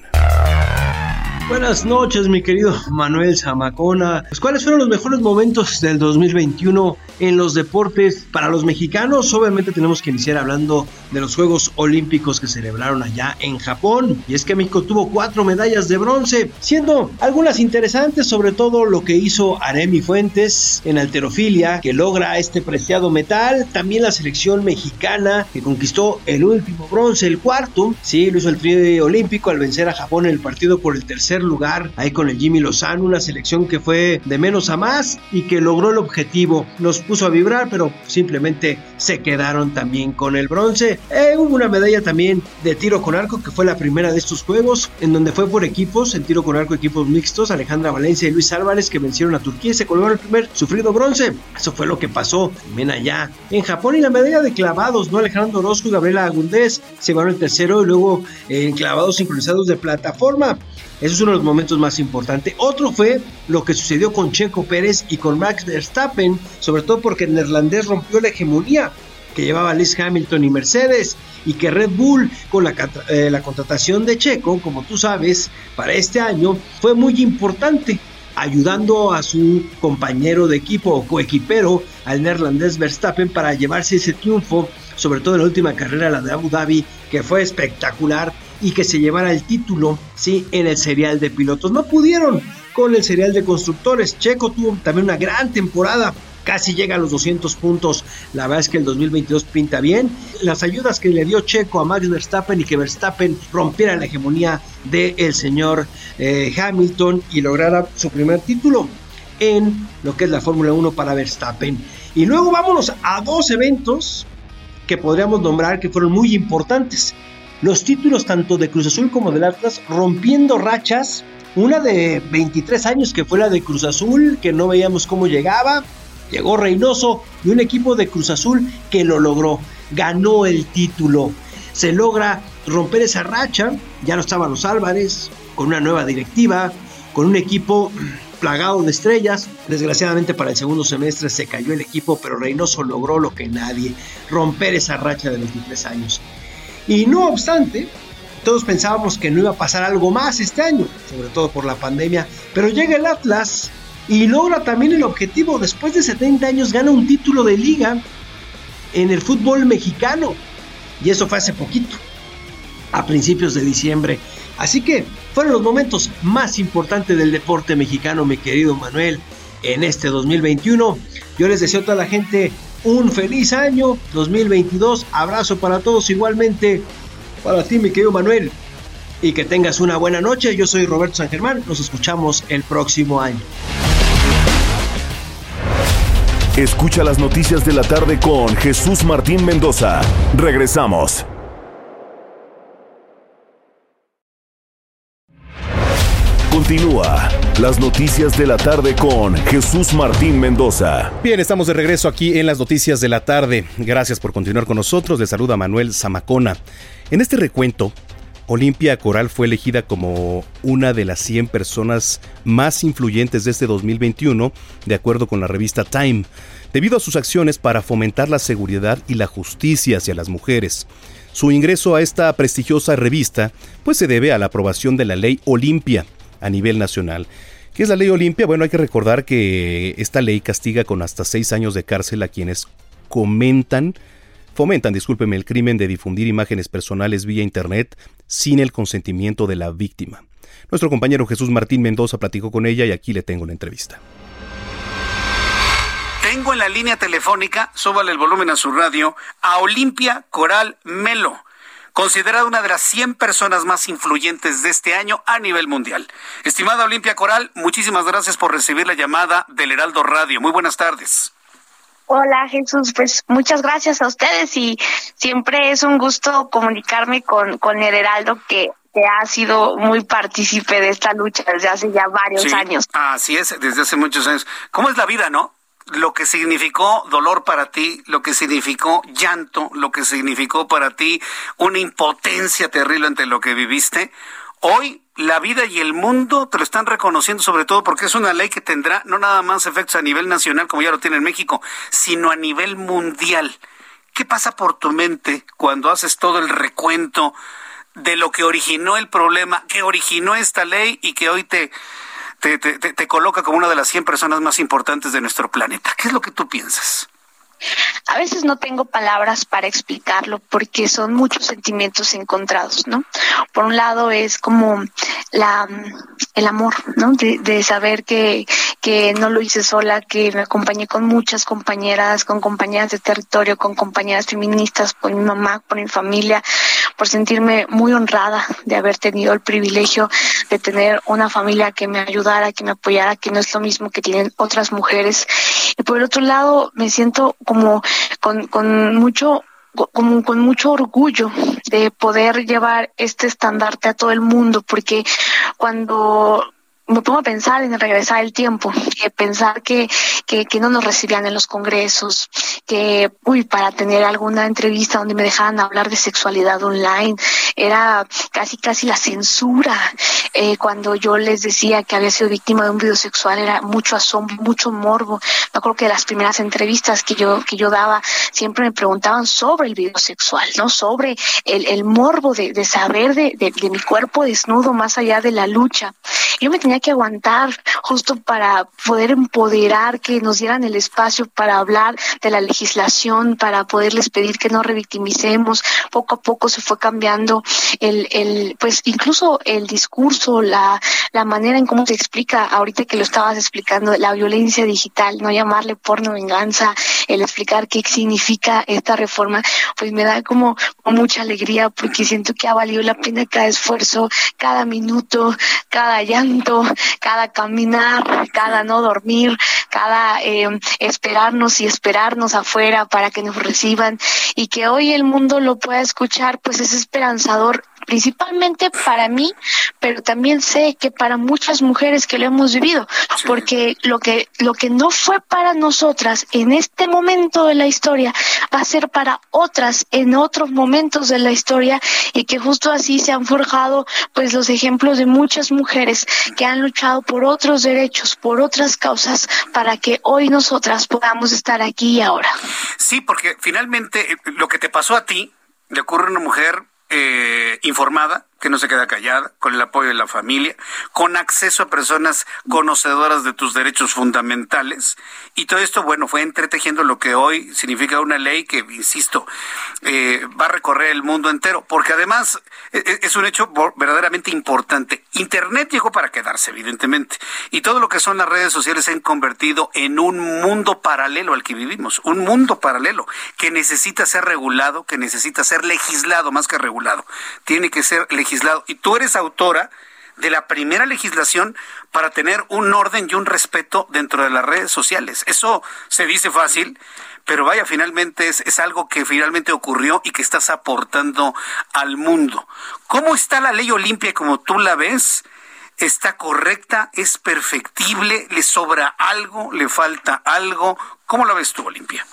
Buenas noches, mi querido Manuel Zamacona. Pues, ¿Cuáles fueron los mejores momentos del 2021 en los deportes para los mexicanos? Obviamente tenemos que iniciar hablando de los Juegos Olímpicos que celebraron allá en Japón. Y es que México tuvo cuatro medallas de bronce, siendo algunas interesantes, sobre todo lo que hizo Aremi Fuentes en alterofilia, que logra este preciado metal. También la selección mexicana que conquistó el último bronce, el cuarto. Sí, lo hizo el trío olímpico al vencer a Japón en el partido por el tercer lugar ahí con el Jimmy Lozano, una selección que fue de menos a más y que logró el objetivo. Nos puso a vibrar, pero simplemente se quedaron también con el bronce. Eh, hubo una medalla también de tiro con arco, que fue la primera de estos juegos, en donde fue por equipos, en tiro con arco equipos mixtos, Alejandra Valencia y Luis Álvarez, que vencieron a Turquía y se colgaron el primer sufrido bronce. Eso fue lo que pasó también allá en Japón. Y la medalla de clavados, ¿no? Alejandro Orozco y Gabriela Agundés se van el tercero y luego en clavados sincronizados de plataforma. Eso es uno de los momentos más importantes. Otro fue lo que sucedió con Checo Pérez y con Max Verstappen, sobre todo porque el neerlandés rompió la hegemonía que llevaba Lewis Hamilton y Mercedes y que Red Bull con la, eh, la contratación de Checo, como tú sabes, para este año fue muy importante ayudando a su compañero de equipo o coequipero, al neerlandés Verstappen, para llevarse ese triunfo, sobre todo en la última carrera, la de Abu Dhabi, que fue espectacular y que se llevara el título, sí, en el serial de pilotos. No pudieron con el serial de constructores. Checo tuvo también una gran temporada. Casi llega a los 200 puntos. La verdad es que el 2022 pinta bien. Las ayudas que le dio Checo a Max Verstappen y que Verstappen rompiera la hegemonía del señor eh, Hamilton y lograra su primer título en lo que es la Fórmula 1 para Verstappen. Y luego vámonos a dos eventos que podríamos nombrar que fueron muy importantes los títulos tanto de Cruz Azul como del Atlas rompiendo rachas. Una de 23 años que fue la de Cruz Azul, que no veíamos cómo llegaba. Llegó Reynoso y un equipo de Cruz Azul que lo logró. Ganó el título. Se logra romper esa racha. Ya no estaban los Álvarez, con una nueva directiva, con un equipo plagado de estrellas. Desgraciadamente para el segundo semestre se cayó el equipo, pero Reynoso logró lo que nadie, romper esa racha de 23 años. Y no obstante, todos pensábamos que no iba a pasar algo más este año, sobre todo por la pandemia, pero llega el Atlas y logra también el objetivo. Después de 70 años gana un título de liga en el fútbol mexicano. Y eso fue hace poquito, a principios de diciembre. Así que fueron los momentos más importantes del deporte mexicano, mi querido Manuel, en este 2021. Yo les deseo a toda la gente un feliz año 2022. Abrazo para todos igualmente. Para ti, mi querido Manuel. Y que tengas una buena noche. Yo soy Roberto San Germán. Nos escuchamos el próximo año. Escucha las noticias de la tarde con Jesús Martín Mendoza. Regresamos. Continúa las noticias de la tarde con Jesús Martín Mendoza. Bien, estamos de regreso aquí en las noticias de la tarde. Gracias por continuar con nosotros. Le saluda Manuel Zamacona. En este recuento, Olimpia Coral fue elegida como una de las 100 personas más influyentes de este 2021, de acuerdo con la revista Time, debido a sus acciones para fomentar la seguridad y la justicia hacia las mujeres. Su ingreso a esta prestigiosa revista pues se debe a la aprobación de la ley Olimpia, a nivel nacional. ¿Qué es la ley Olimpia? Bueno, hay que recordar que esta ley castiga con hasta seis años de cárcel a quienes comentan, fomentan, discúlpeme, el crimen de difundir imágenes personales vía Internet sin el consentimiento de la víctima. Nuestro compañero Jesús Martín Mendoza platicó con ella y aquí le tengo la entrevista. Tengo en la línea telefónica, súbale el volumen a su radio, a Olimpia Coral Melo considerada una de las 100 personas más influyentes de este año a nivel mundial. Estimada Olimpia Coral, muchísimas gracias por recibir la llamada del Heraldo Radio. Muy buenas tardes. Hola Jesús, pues muchas gracias a ustedes y siempre es un gusto comunicarme con, con el Heraldo que, que ha sido muy partícipe de esta lucha desde hace ya varios años. Así es, desde hace muchos años. ¿Cómo es la vida, no? Lo que significó dolor para ti, lo que significó llanto, lo que significó para ti una impotencia terrible ante lo que viviste, hoy la vida y el mundo te lo están reconociendo sobre todo porque es una ley que tendrá no nada más efectos a nivel nacional como ya lo tiene en México, sino a nivel mundial. ¿Qué pasa por tu mente cuando haces todo el recuento de lo que originó el problema, que originó esta ley y que hoy te te, te, te coloca como una de las 100 personas más importantes de nuestro planeta. ¿Qué es lo que tú piensas? A veces no tengo palabras para explicarlo porque son muchos sentimientos encontrados, ¿no? Por un lado es como la el amor, ¿no? De, saber que, que no lo hice sola, que me acompañé con muchas compañeras, con compañeras de territorio, con compañeras feministas, con mi mamá, con mi familia, por sentirme muy honrada de haber tenido el privilegio de tener una familia que me ayudara, que me apoyara, que no es lo mismo que tienen otras mujeres. Y por el otro lado, me siento como con, con mucho como con mucho orgullo de poder llevar este estandarte a todo el mundo, porque cuando me pongo a pensar en regresar el tiempo, que pensar que, que, que, no nos recibían en los congresos, que, uy, para tener alguna entrevista donde me dejaran hablar de sexualidad online, era casi, casi la censura. Eh, cuando yo les decía que había sido víctima de un video sexual, era mucho asombro, mucho morbo. Me acuerdo que las primeras entrevistas que yo, que yo daba, siempre me preguntaban sobre el video sexual, ¿no? Sobre el, el morbo de, de saber de, de, de mi cuerpo desnudo más allá de la lucha. Yo me tenía que aguantar justo para poder empoderar, que nos dieran el espacio para hablar de la legislación, para poderles pedir que no revictimicemos. Poco a poco se fue cambiando el, el pues incluso el discurso, la, la manera en cómo se explica, ahorita que lo estabas explicando, la violencia digital, no llamarle porno venganza, el explicar qué significa esta reforma, pues me da como mucha alegría porque siento que ha valido la pena cada esfuerzo, cada minuto, cada llanto cada caminar, cada no dormir, cada eh, esperarnos y esperarnos afuera para que nos reciban y que hoy el mundo lo pueda escuchar, pues es esperanzador principalmente para mí, pero también sé que para muchas mujeres que lo hemos vivido, porque lo que lo que no fue para nosotras en este momento de la historia va a ser para otras en otros momentos de la historia y que justo así se han forjado pues los ejemplos de muchas mujeres que han luchado por otros derechos, por otras causas para que hoy nosotras podamos estar aquí y ahora. Sí, porque finalmente eh, lo que te pasó a ti le ocurre a una mujer eh, informada, que no se queda callada, con el apoyo de la familia, con acceso a personas conocedoras de tus derechos fundamentales. Y todo esto, bueno, fue entretejiendo lo que hoy significa una ley que, insisto, eh, va a recorrer el mundo entero, porque además e, e, es un hecho verdaderamente importante. Internet llegó para quedarse, evidentemente, y todo lo que son las redes sociales se han convertido en un mundo paralelo al que vivimos, un mundo paralelo que necesita ser regulado, que necesita ser legislado más que regulado. Tiene que ser legislado legislado. Y tú eres autora de la primera legislación para tener un orden y un respeto dentro de las redes sociales. Eso se dice fácil, pero vaya, finalmente es, es, algo que finalmente ocurrió y que estás aportando al mundo. ¿Cómo está la ley Olimpia como tú la ves? ¿Está correcta? ¿Es perfectible? ¿Le sobra algo? ¿Le falta algo? ¿Cómo la ves tú, Olimpia?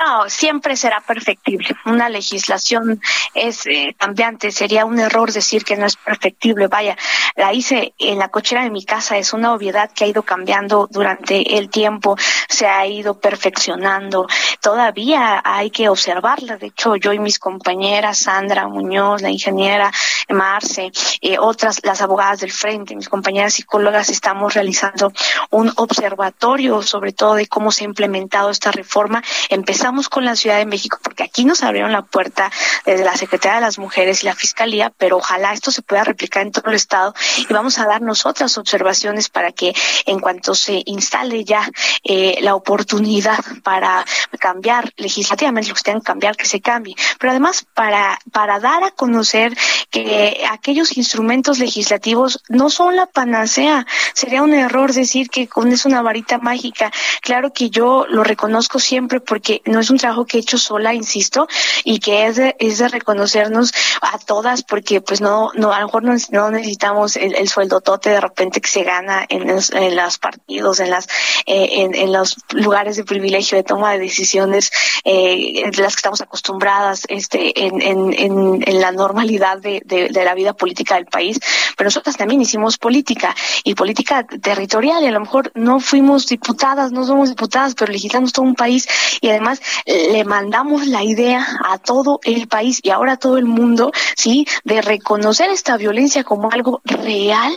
No, siempre será perfectible. Una legislación es eh, cambiante. Sería un error decir que no es perfectible. Vaya, la hice en la cochera de mi casa. Es una obviedad que ha ido cambiando durante el tiempo. Se ha ido perfeccionando. Todavía hay que observarla. De hecho, yo y mis compañeras, Sandra Muñoz, la ingeniera Marce, eh, otras, las abogadas del frente, mis compañeras psicólogas, estamos realizando un observatorio sobre todo de cómo se ha implementado esta reforma. Empezamos con la Ciudad de México porque aquí nos abrieron la puerta desde la Secretaría de las Mujeres y la Fiscalía, pero ojalá esto se pueda replicar en todo el Estado y vamos a darnos otras observaciones para que en cuanto se instale ya eh, la oportunidad para cambiar legislativamente lo que tengan que cambiar, que se cambie, pero además para, para dar a conocer que aquellos instrumentos legislativos no son la panacea. Sería un error decir que con es una varita mágica. Claro que yo lo reconozco siempre porque no es un trabajo que he hecho sola, insisto, y que es de, es de reconocernos a todas, porque pues no, no, a lo mejor no, necesitamos el, el sueldotote de repente que se gana en los, en los partidos, en las, eh, en, en, los lugares de privilegio de toma de decisiones, eh, de las que estamos acostumbradas, este, en, en, en, la normalidad de, de, de la vida política del país, pero nosotras también hicimos política y política territorial y a lo mejor no fuimos diputadas, no somos diputadas, pero legislamos todo un país y además le mandamos la idea a todo el país y ahora a todo el mundo, ¿sí? De reconocer esta violencia como algo real,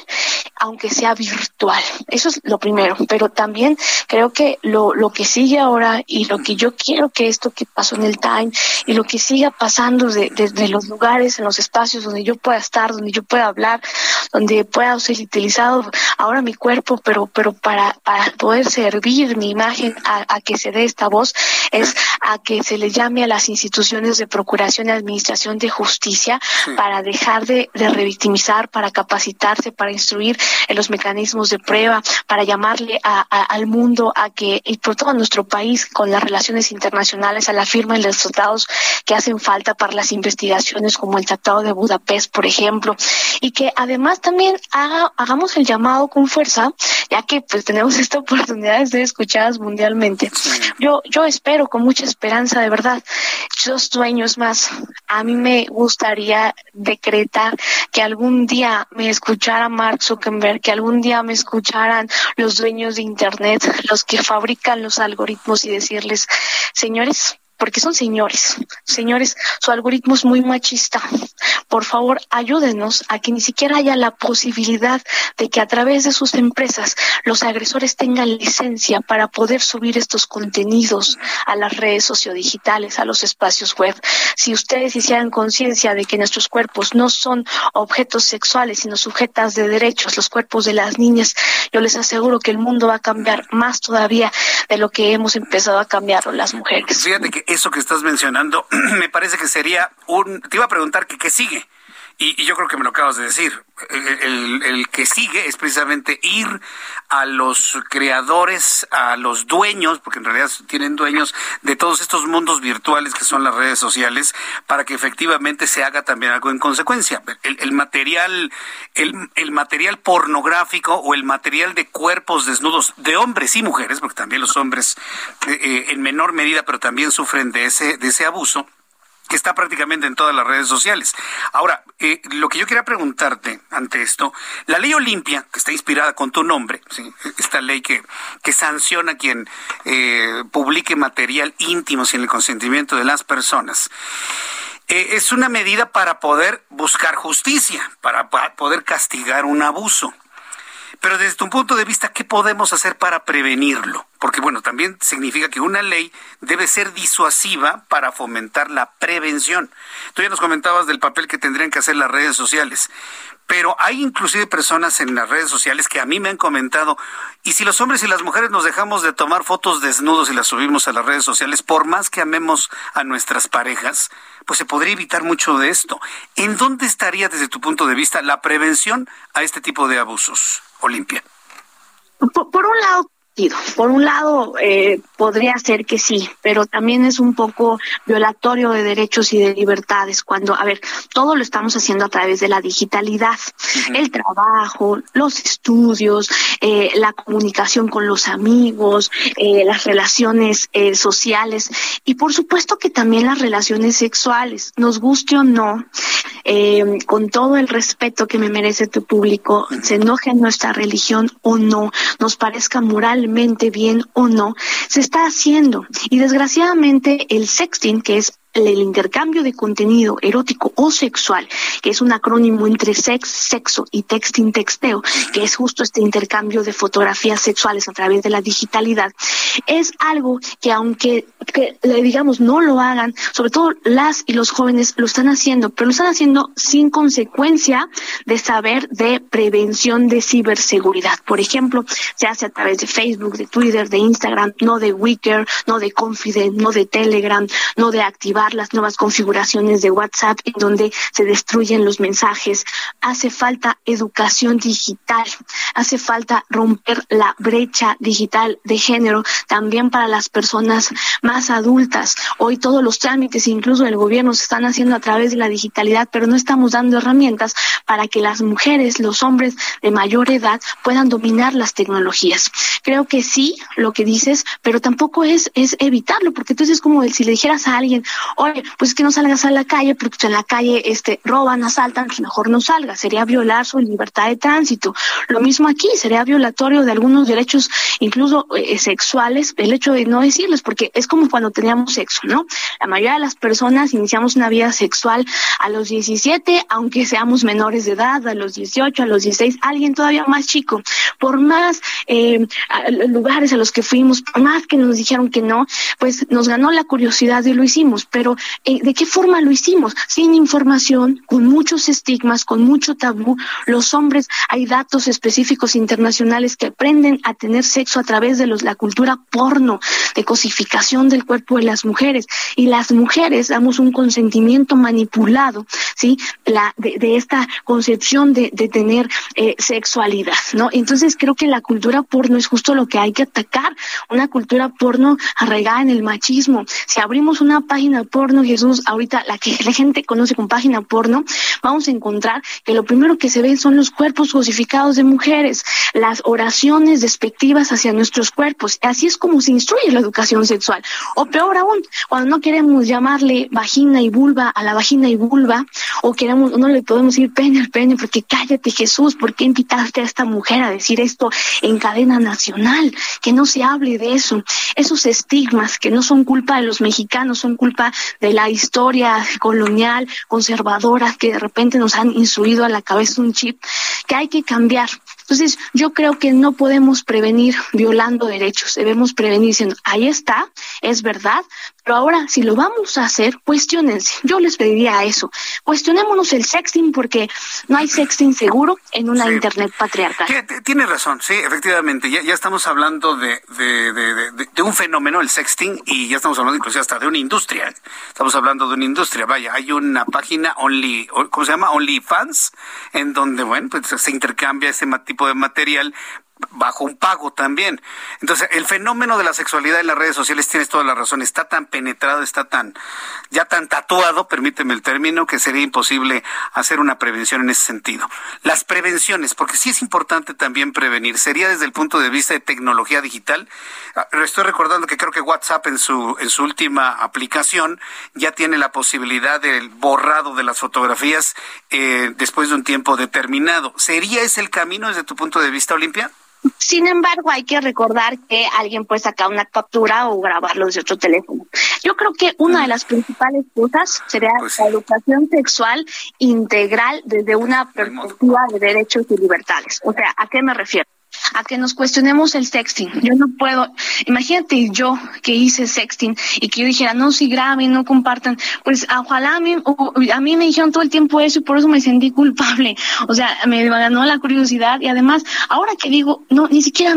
aunque sea virtual. Eso es lo primero, pero también creo que lo, lo que sigue ahora y lo que yo quiero que esto que pasó en el Time y lo que siga pasando desde de, los lugares, en los espacios donde yo pueda estar, donde yo pueda hablar, donde pueda ser utilizado ahora mi cuerpo, pero, pero para, para poder servir mi imagen a, a que se dé esta voz, es a que se le llame a las instituciones de procuración y administración de justicia para dejar de, de revictimizar, para capacitarse, para instruir en los mecanismos de prueba, para llamarle a, a, al mundo a que, y por todo nuestro país, con las relaciones internacionales, a la firma de los tratados que hacen falta para las investigaciones, como el Tratado de Budapest, por ejemplo, y que además también haga, hagamos el llamado con fuerza, ya que pues tenemos esta oportunidad de ser escuchadas mundialmente. Yo, yo espero con mucha esperanza, de verdad, dos sueños más. A mí me gustaría decretar que algún día me escuchara Mark Zuckerberg, que algún día me escucharan los dueños de Internet, los que fabrican los algoritmos y decirles, señores, porque son señores. Señores, su algoritmo es muy machista. Por favor, ayúdenos a que ni siquiera haya la posibilidad de que a través de sus empresas los agresores tengan licencia para poder subir estos contenidos a las redes sociodigitales, a los espacios web. Si ustedes hicieran conciencia de que nuestros cuerpos no son objetos sexuales, sino sujetas de derechos, los cuerpos de las niñas, yo les aseguro que el mundo va a cambiar más todavía de lo que hemos empezado a cambiar las mujeres. Fíjate que eso que estás mencionando me parece que sería un... Te iba a preguntar que qué sigue. Y, yo creo que me lo acabas de decir. El, que sigue es precisamente ir a los creadores, a los dueños, porque en realidad tienen dueños de todos estos mundos virtuales que son las redes sociales, para que efectivamente se haga también algo en consecuencia. El, material, el, material pornográfico o el material de cuerpos desnudos de hombres y mujeres, porque también los hombres eh, eh, en menor medida, pero también sufren de ese, de ese abuso que está prácticamente en todas las redes sociales. Ahora, eh, lo que yo quería preguntarte ante esto, la ley Olimpia, que está inspirada con tu nombre, esta ley que, que sanciona a quien eh, publique material íntimo sin el consentimiento de las personas, eh, es una medida para poder buscar justicia, para poder castigar un abuso. Pero desde tu punto de vista, ¿qué podemos hacer para prevenirlo? Porque bueno, también significa que una ley debe ser disuasiva para fomentar la prevención. Tú ya nos comentabas del papel que tendrían que hacer las redes sociales. Pero hay inclusive personas en las redes sociales que a mí me han comentado, y si los hombres y las mujeres nos dejamos de tomar fotos desnudos y las subimos a las redes sociales, por más que amemos a nuestras parejas, pues se podría evitar mucho de esto. ¿En dónde estaría desde tu punto de vista la prevención a este tipo de abusos? Olimpia? Por, un lado, por un lado, eh, podría ser que sí, pero también es un poco violatorio de derechos y de libertades cuando, a ver, todo lo estamos haciendo a través de la digitalidad, el trabajo, los estudios, eh, la comunicación con los amigos, eh, las relaciones sociales y por supuesto que también las relaciones sexuales, nos guste o no, con todo el respeto que me merece tu público, se enoje en nuestra religión o no, nos parezca moral bien o no, se está haciendo. Y desgraciadamente el sexting, que es el intercambio de contenido erótico o sexual, que es un acrónimo entre sex, sexo y texting, texteo, que es justo este intercambio de fotografías sexuales a través de la digitalidad, es algo que aunque que, digamos no lo hagan, sobre todo las y los jóvenes lo están haciendo, pero lo están haciendo sin consecuencia de saber de prevención de ciberseguridad. Por ejemplo, se hace a través de Facebook, de Twitter, de Instagram, no de Wicker, no de Confident, no de Telegram, no de activar las nuevas configuraciones de WhatsApp en donde se destruyen los mensajes. Hace falta educación digital, hace falta romper la brecha digital de género también para las personas más adultas. Hoy todos los trámites, incluso el gobierno, se están haciendo a través de la digitalidad, pero no estamos dando herramientas para que las mujeres, los hombres de mayor edad puedan dominar las tecnologías. Creo que sí, lo que dices, pero tampoco es, es evitarlo, porque entonces es como si le dijeras a alguien, oye, pues que no salgas a la calle porque en la calle este, roban, asaltan, pues mejor no salgas, sería violar su libertad de tránsito. Lo mismo aquí, sería violatorio de algunos derechos, incluso eh, sexuales, el hecho de no decirles, porque es como cuando teníamos sexo, ¿no? La mayoría de las personas iniciamos una vida sexual a los 17, aunque seamos menores de edad, a los 18, a los 16, alguien todavía más chico, por más eh, lugares a los que fuimos, por más que nos dijeron que no, pues nos ganó la curiosidad y lo hicimos, pero eh, ¿de qué forma lo hicimos? Sin información, con muchos estigmas, con mucho tabú. Los hombres, hay datos específicos internacionales que aprenden a tener sexo a través de los, la cultura porno, de cosificación del cuerpo de las mujeres. Y las mujeres damos un consentimiento manipulado, ¿sí? La, de, de esta concepción de, de tener eh, sexualidad, ¿no? Entonces creo que la cultura porno es justo lo que hay que atacar, una cultura porno arraigada en el machismo. Si abrimos una página porno, Jesús, ahorita la que la gente conoce con página porno, vamos a encontrar que lo primero que se ven son los cuerpos cosificados de mujeres, las oraciones despectivas hacia nuestros cuerpos. Así es como se instruye la educación sexual. O peor aún, cuando no queremos llamarle vagina y vulva a la vagina y vulva, o queremos, no le podemos decir pene al pene, porque cállate Jesús, ¿por qué invitaste a esta mujer a decir esto en cadena nacional? Que no se hable de eso. Esos estigmas que no son culpa de los mexicanos, son culpa de la historia colonial, conservadora, que de repente nos han instruido a la cabeza un chip que hay que cambiar. Entonces, yo creo que no podemos prevenir violando derechos, debemos prevenir diciendo, ahí está, es verdad, Pero ahora, si lo vamos a hacer, cuestionense. Yo les pediría eso. Cuestionémonos el sexting porque no hay sexting seguro en una internet patriarcal. Tiene razón, sí, efectivamente. Ya, ya estamos hablando de, de, de, de, un fenómeno, el sexting, y ya estamos hablando incluso hasta de una industria. Estamos hablando de una industria. Vaya, hay una página Only, ¿cómo se llama? OnlyFans, en donde, bueno, pues se intercambia ese tipo de material bajo un pago también. Entonces, el fenómeno de la sexualidad en las redes sociales, tienes toda la razón, está tan penetrado, está tan, ya tan tatuado, permíteme el término, que sería imposible hacer una prevención en ese sentido. Las prevenciones, porque sí es importante también prevenir, sería desde el punto de vista de tecnología digital. Ah, estoy recordando que creo que WhatsApp en su, en su última aplicación ya tiene la posibilidad del borrado de las fotografías eh, después de un tiempo determinado. ¿Sería ese el camino desde tu punto de vista, Olimpia? Sin embargo, hay que recordar que alguien puede sacar una captura o grabarlo desde otro teléfono. Yo creo que una de las principales cosas sería pues la educación sexual integral desde una perspectiva de derechos y libertades. O sea, ¿a qué me refiero? A que nos cuestionemos el sexting. Yo no puedo, imagínate yo que hice sexting y que yo dijera, no, si graben, no compartan, pues ojalá a mí, a mí me dijeron todo el tiempo eso y por eso me sentí culpable. O sea, me ganó la curiosidad y además, ahora que digo, no, ni siquiera,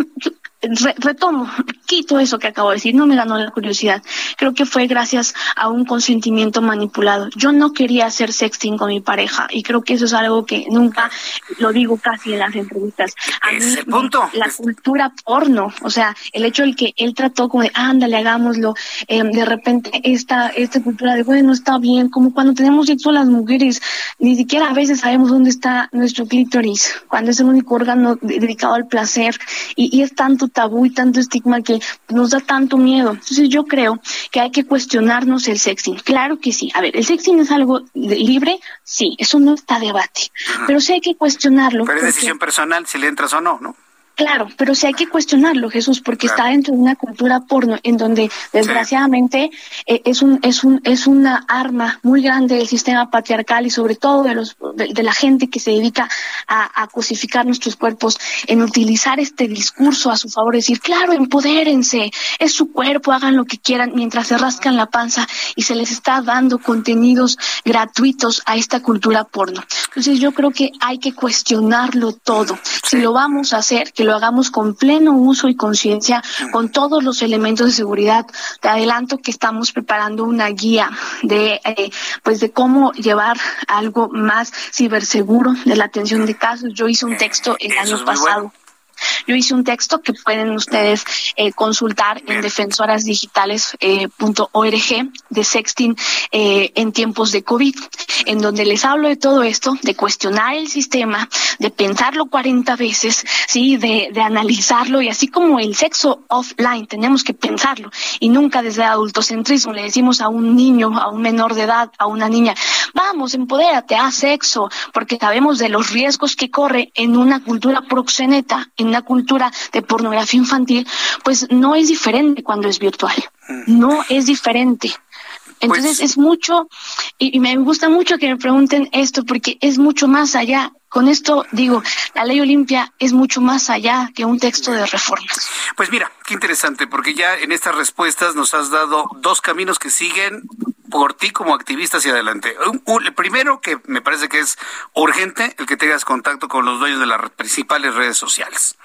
retomo, quito eso que acabo de decir, no me ganó la curiosidad. Creo que fue gracias a un consentimiento manipulado. Yo no quería hacer sexting con mi pareja y creo que eso es algo que nunca lo digo casi en las entrevistas. A mí, punto? La cultura porno, o sea, el hecho de que él trató como de, ándale, hagámoslo, eh, de repente esta, esta cultura de, bueno, está bien, como cuando tenemos sexo las mujeres, ni siquiera a veces sabemos dónde está nuestro clítoris, cuando es el único órgano dedicado al placer y, y es tanto tabú y tanto estigma que nos da tanto miedo. Entonces yo creo que hay que cuestionarnos el sexting. Claro que sí. A ver, ¿el sexting es algo libre? Sí, eso no está debate. Pero sí hay que cuestionarlo. Pero es decisión personal si le entras o no, ¿no? Claro, pero sí hay que cuestionarlo, Jesús, porque está dentro de una cultura porno en donde desgraciadamente eh, es un es un es una arma muy grande del sistema patriarcal y sobre todo de los de, la gente que se dedica a, a, cosificar nuestros cuerpos en utilizar este discurso a su favor, decir, claro, empodérense, es su cuerpo, hagan lo que quieran mientras se rascan la panza y se les está dando contenidos gratuitos a esta cultura porno. Entonces yo creo que hay que cuestionarlo todo. Si lo vamos a hacer, que lo hagamos con pleno uso y conciencia, con todos los elementos de seguridad. Te adelanto que estamos preparando una guía de, eh, pues, de cómo llevar algo más ciberseguro de la atención de casos. Yo hice un texto el año pasado. Yo hice un texto que pueden ustedes eh, consultar en defensorasdigitales.org eh, de sexting eh, en tiempos de COVID, en donde les hablo de todo esto, de cuestionar el sistema, de pensarlo 40 veces, sí, de, de analizarlo y así como el sexo offline tenemos que pensarlo y nunca desde adultocentrismo. Le decimos a un niño, a un menor de edad, a una niña, vamos, empodérate, haz sexo, porque sabemos de los riesgos que corre en una cultura proxeneta, una cultura de pornografía infantil, pues no es diferente cuando es virtual. No es diferente. Entonces pues es mucho, y, me gusta mucho que me pregunten esto porque es mucho más allá. Con esto digo, la ley Olimpia es mucho más allá que un texto de reformas. Pues mira, qué interesante, porque ya en estas respuestas nos has dado dos caminos que siguen por ti como activista hacia adelante. el primero, que me parece que es urgente, el que tengas contacto con los dueños de las principales redes sociales.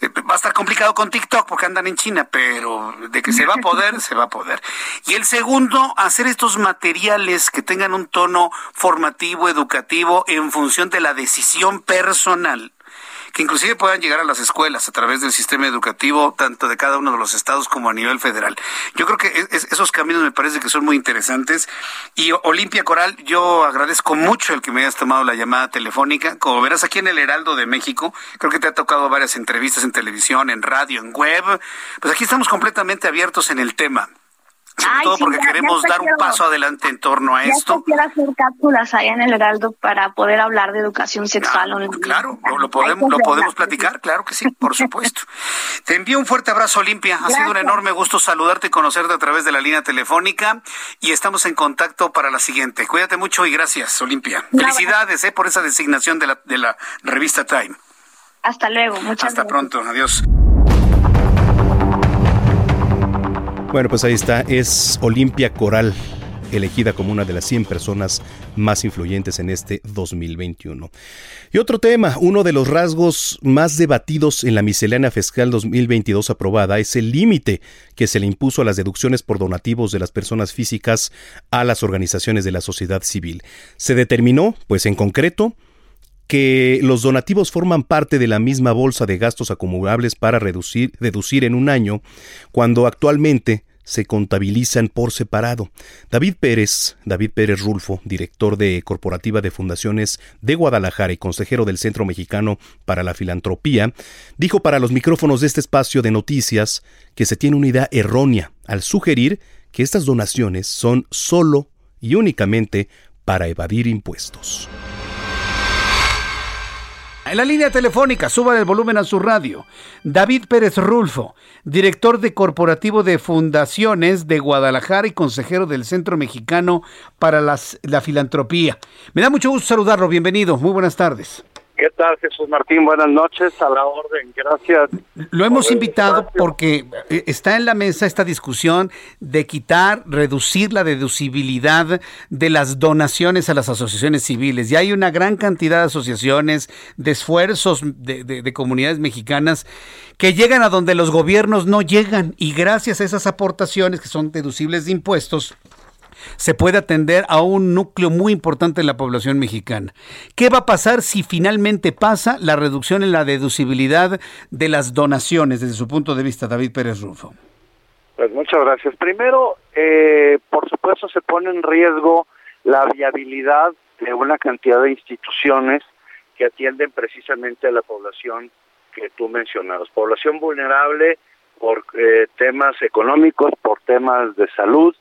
Eh, va a estar complicado con TikTok porque andan en China, pero de que se va a poder, se va a poder. Y el segundo, hacer estos materiales que tengan un tono formativo, educativo, en función de la decisión personal que inclusive puedan llegar a las escuelas a través del sistema educativo, tanto de cada uno de los estados como a nivel federal. Yo creo que esos caminos me parece que son muy interesantes. Y Olimpia Coral, yo agradezco mucho el que me hayas tomado la llamada telefónica. Como verás aquí en el Heraldo de México, creo que te ha tocado varias entrevistas en televisión, en radio, en web. Pues aquí estamos completamente abiertos en el tema sobre todo porque queremos dar un paso adelante en torno a esto. Quiero hacer cápsulas allá en el Heraldo para poder hablar de educación sexual. claro, lo, podemos, lo podemos platicar, claro que sí, por supuesto. Te envío un fuerte abrazo, Olimpia. Ha sido un enorme gusto saludarte y conocerte a través de la línea telefónica y estamos en contacto para la siguiente. Cuídate mucho y gracias, Olimpia. Felicidades eh, por esa designación de la, de la revista Time. Hasta luego, muchas Hasta pronto, adiós. Bueno, pues ahí está, es Olimpia Coral, elegida como una de las 100 personas más influyentes en este 2021. Y otro tema, uno de los rasgos más debatidos en la miscelánea fiscal 2022 aprobada es el límite que se le impuso a las deducciones por donativos de las personas físicas a las organizaciones de la sociedad civil. Se determinó, pues en concreto, que los donativos forman parte de la misma bolsa de gastos acumulables para reducir, deducir en un año, cuando actualmente se contabilizan por separado. David Pérez, David Pérez Rulfo, director de Corporativa de Fundaciones de Guadalajara y consejero del Centro Mexicano para la Filantropía, dijo para los micrófonos de este espacio de noticias que se tiene una idea errónea al sugerir que estas donaciones son solo y únicamente para evadir impuestos. En la línea telefónica, suba el volumen a su radio. David Pérez Rulfo, director de Corporativo de Fundaciones de Guadalajara y consejero del Centro Mexicano para la Filantropía. Me da mucho gusto saludarlo. Bienvenido. Muy buenas tardes. ¿Qué tal, Jesús Martín? Buenas noches, a la orden, gracias. Lo hemos invitado porque eh, está en la mesa esta discusión de quitar, reducir la deducibilidad de las donaciones a las asociaciones civiles. Y hay una gran cantidad de asociaciones, de esfuerzos de, de comunidades mexicanas que llegan a donde los gobiernos no llegan. Y gracias a esas aportaciones que son deducibles de impuestos, se puede atender a un núcleo muy importante de la población mexicana. ¿Qué va a pasar si finalmente pasa la reducción en la deducibilidad de las donaciones desde su punto de vista, David Pérez Rufo? Pues muchas gracias. Primero, eh, por supuesto, se pone en riesgo la viabilidad de una cantidad de instituciones que atienden precisamente a la población que tú mencionabas, población vulnerable por eh, temas económicos, por temas de salud,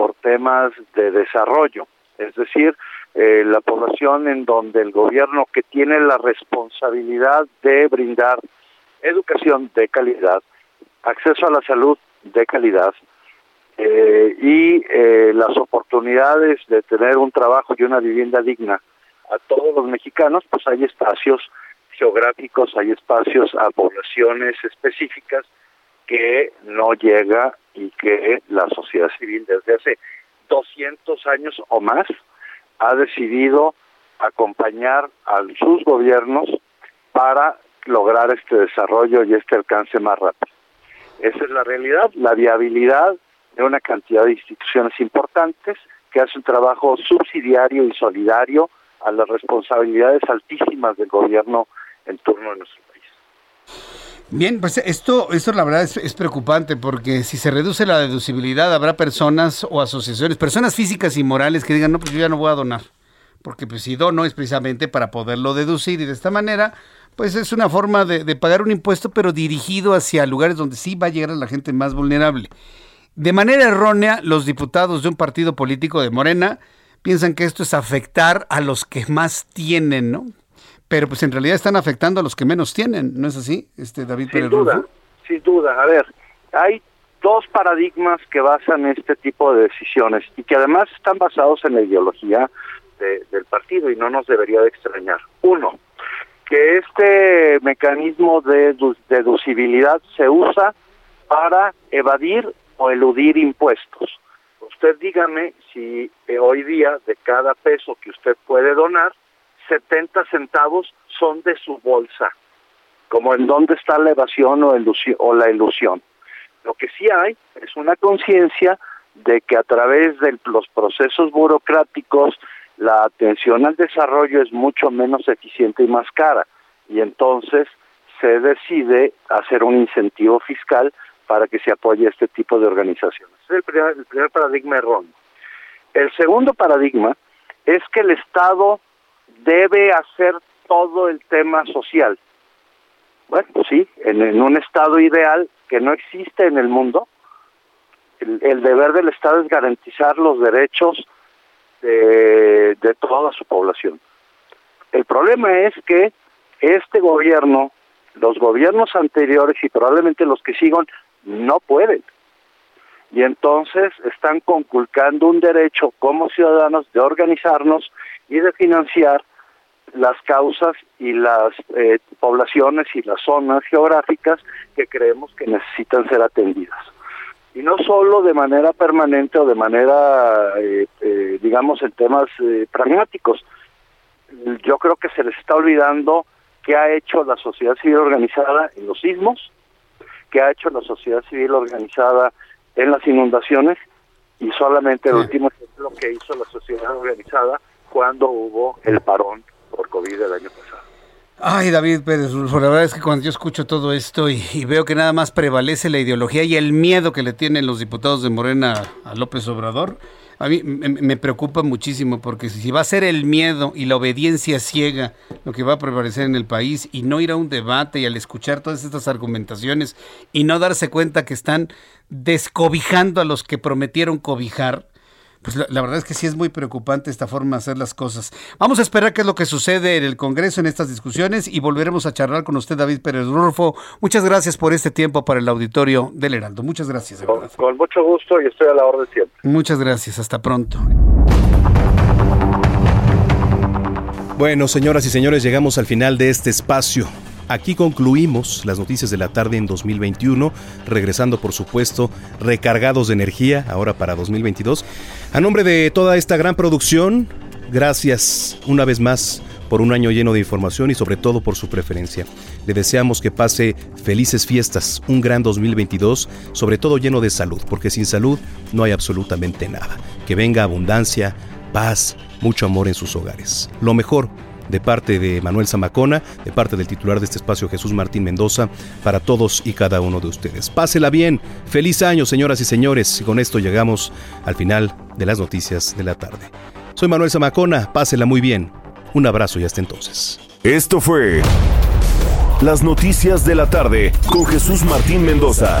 por temas de desarrollo, es decir, eh, la población en donde el gobierno que tiene la responsabilidad de brindar educación de calidad, acceso a la salud de calidad eh, y eh, las oportunidades de tener un trabajo y una vivienda digna a todos los mexicanos, pues hay espacios geográficos, hay espacios a poblaciones específicas que no llega y que la sociedad civil desde hace 200 años o más ha decidido acompañar a sus gobiernos para lograr este desarrollo y este alcance más rápido. Esa es la realidad, la viabilidad de una cantidad de instituciones importantes que hace un trabajo subsidiario y solidario a las responsabilidades altísimas del gobierno en turno de nuestro país. Bien, pues esto, esto la verdad es, preocupante porque si se reduce la deducibilidad habrá personas o asociaciones, personas físicas y morales que digan, no, pues yo ya no voy a donar. Porque pues si dono es precisamente para poderlo deducir y de esta manera, pues es una forma de, pagar un impuesto pero dirigido hacia lugares donde sí va a llegar la gente más vulnerable. De manera errónea, los diputados de un partido político de Morena piensan que esto es afectar a los que más tienen, ¿no? Pero pues en realidad están afectando a los que menos tienen, ¿no es así, este David Sin duda, sin duda. A ver, hay dos paradigmas que basan este tipo de decisiones y que además están basados en la ideología del partido y no nos debería de extrañar. Uno, que este mecanismo de deducibilidad se usa para evadir o eludir impuestos. Usted dígame si eh, hoy día de cada peso que usted puede donar, 70 centavos son de su bolsa, como en dónde está la evasión o, o la ilusión. Lo que sí hay es una conciencia de que a través de los procesos burocráticos la atención al desarrollo es mucho menos eficiente y más cara y entonces se decide hacer un incentivo fiscal para que se apoye este tipo de organizaciones. Es el primer, el primer paradigma erróneo. El segundo paradigma es que el Estado debe hacer todo el tema social. Bueno, sí, en, un estado ideal que no existe en el mundo, el, deber del Estado es garantizar los derechos de, de toda su población. El problema es que este gobierno, los gobiernos anteriores y probablemente los que sigan, no pueden. Y entonces están conculcando un derecho como ciudadanos de organizarnos y de financiar las causas y las eh, poblaciones y las zonas geográficas que creemos que necesitan ser atendidas. y no solo de manera permanente o de manera, eh, eh, digamos, en temas eh, pragmáticos. Yo creo que se les está olvidando qué ha hecho la sociedad civil organizada en los sismos, qué ha hecho la sociedad civil organizada en las inundaciones y solamente el último ejemplo que hizo la sociedad organizada cuando hubo el parón por COVID el año pasado. Ay, David Pérez la verdad es que cuando yo escucho todo esto y, veo que nada más prevalece la ideología y el miedo que le tienen los diputados de Morena a López Obrador, a mí me, preocupa muchísimo porque si va a ser el miedo y la obediencia ciega lo que va a prevalecer en el país y no ir a un debate y al escuchar todas estas argumentaciones y no darse cuenta que están descobijando a los que prometieron cobijar, pues la, verdad es que sí es muy preocupante esta forma de hacer las cosas. Vamos a esperar qué es lo que sucede en el Congreso en estas discusiones y volveremos a charlar con usted, David Pérez Rurfo. Muchas gracias por este tiempo para el auditorio del Heraldo. Muchas gracias. Con, con, mucho gusto y estoy a la orden siempre. Muchas gracias. Hasta pronto. Bueno, señoras y señores, llegamos al final de este espacio. Aquí concluimos las noticias de la tarde en 2021, regresando por supuesto recargados de energía ahora para 2022. A nombre de toda esta gran producción, gracias una vez más por un año lleno de información y sobre todo por su preferencia. Le deseamos que pase felices fiestas, un gran 2022, sobre todo lleno de salud, porque sin salud no hay absolutamente nada. Que venga abundancia, paz, mucho amor en sus hogares. Lo mejor de parte de Manuel Zamacona, de parte del titular de este espacio Jesús Martín Mendoza, para todos y cada uno de ustedes. Pásela bien, feliz año señoras y señores, y con esto llegamos al final de las noticias de la tarde. Soy Manuel Zamacona, pásela muy bien, un abrazo y hasta entonces. Esto fue Las Noticias de la Tarde con Jesús Martín Mendoza.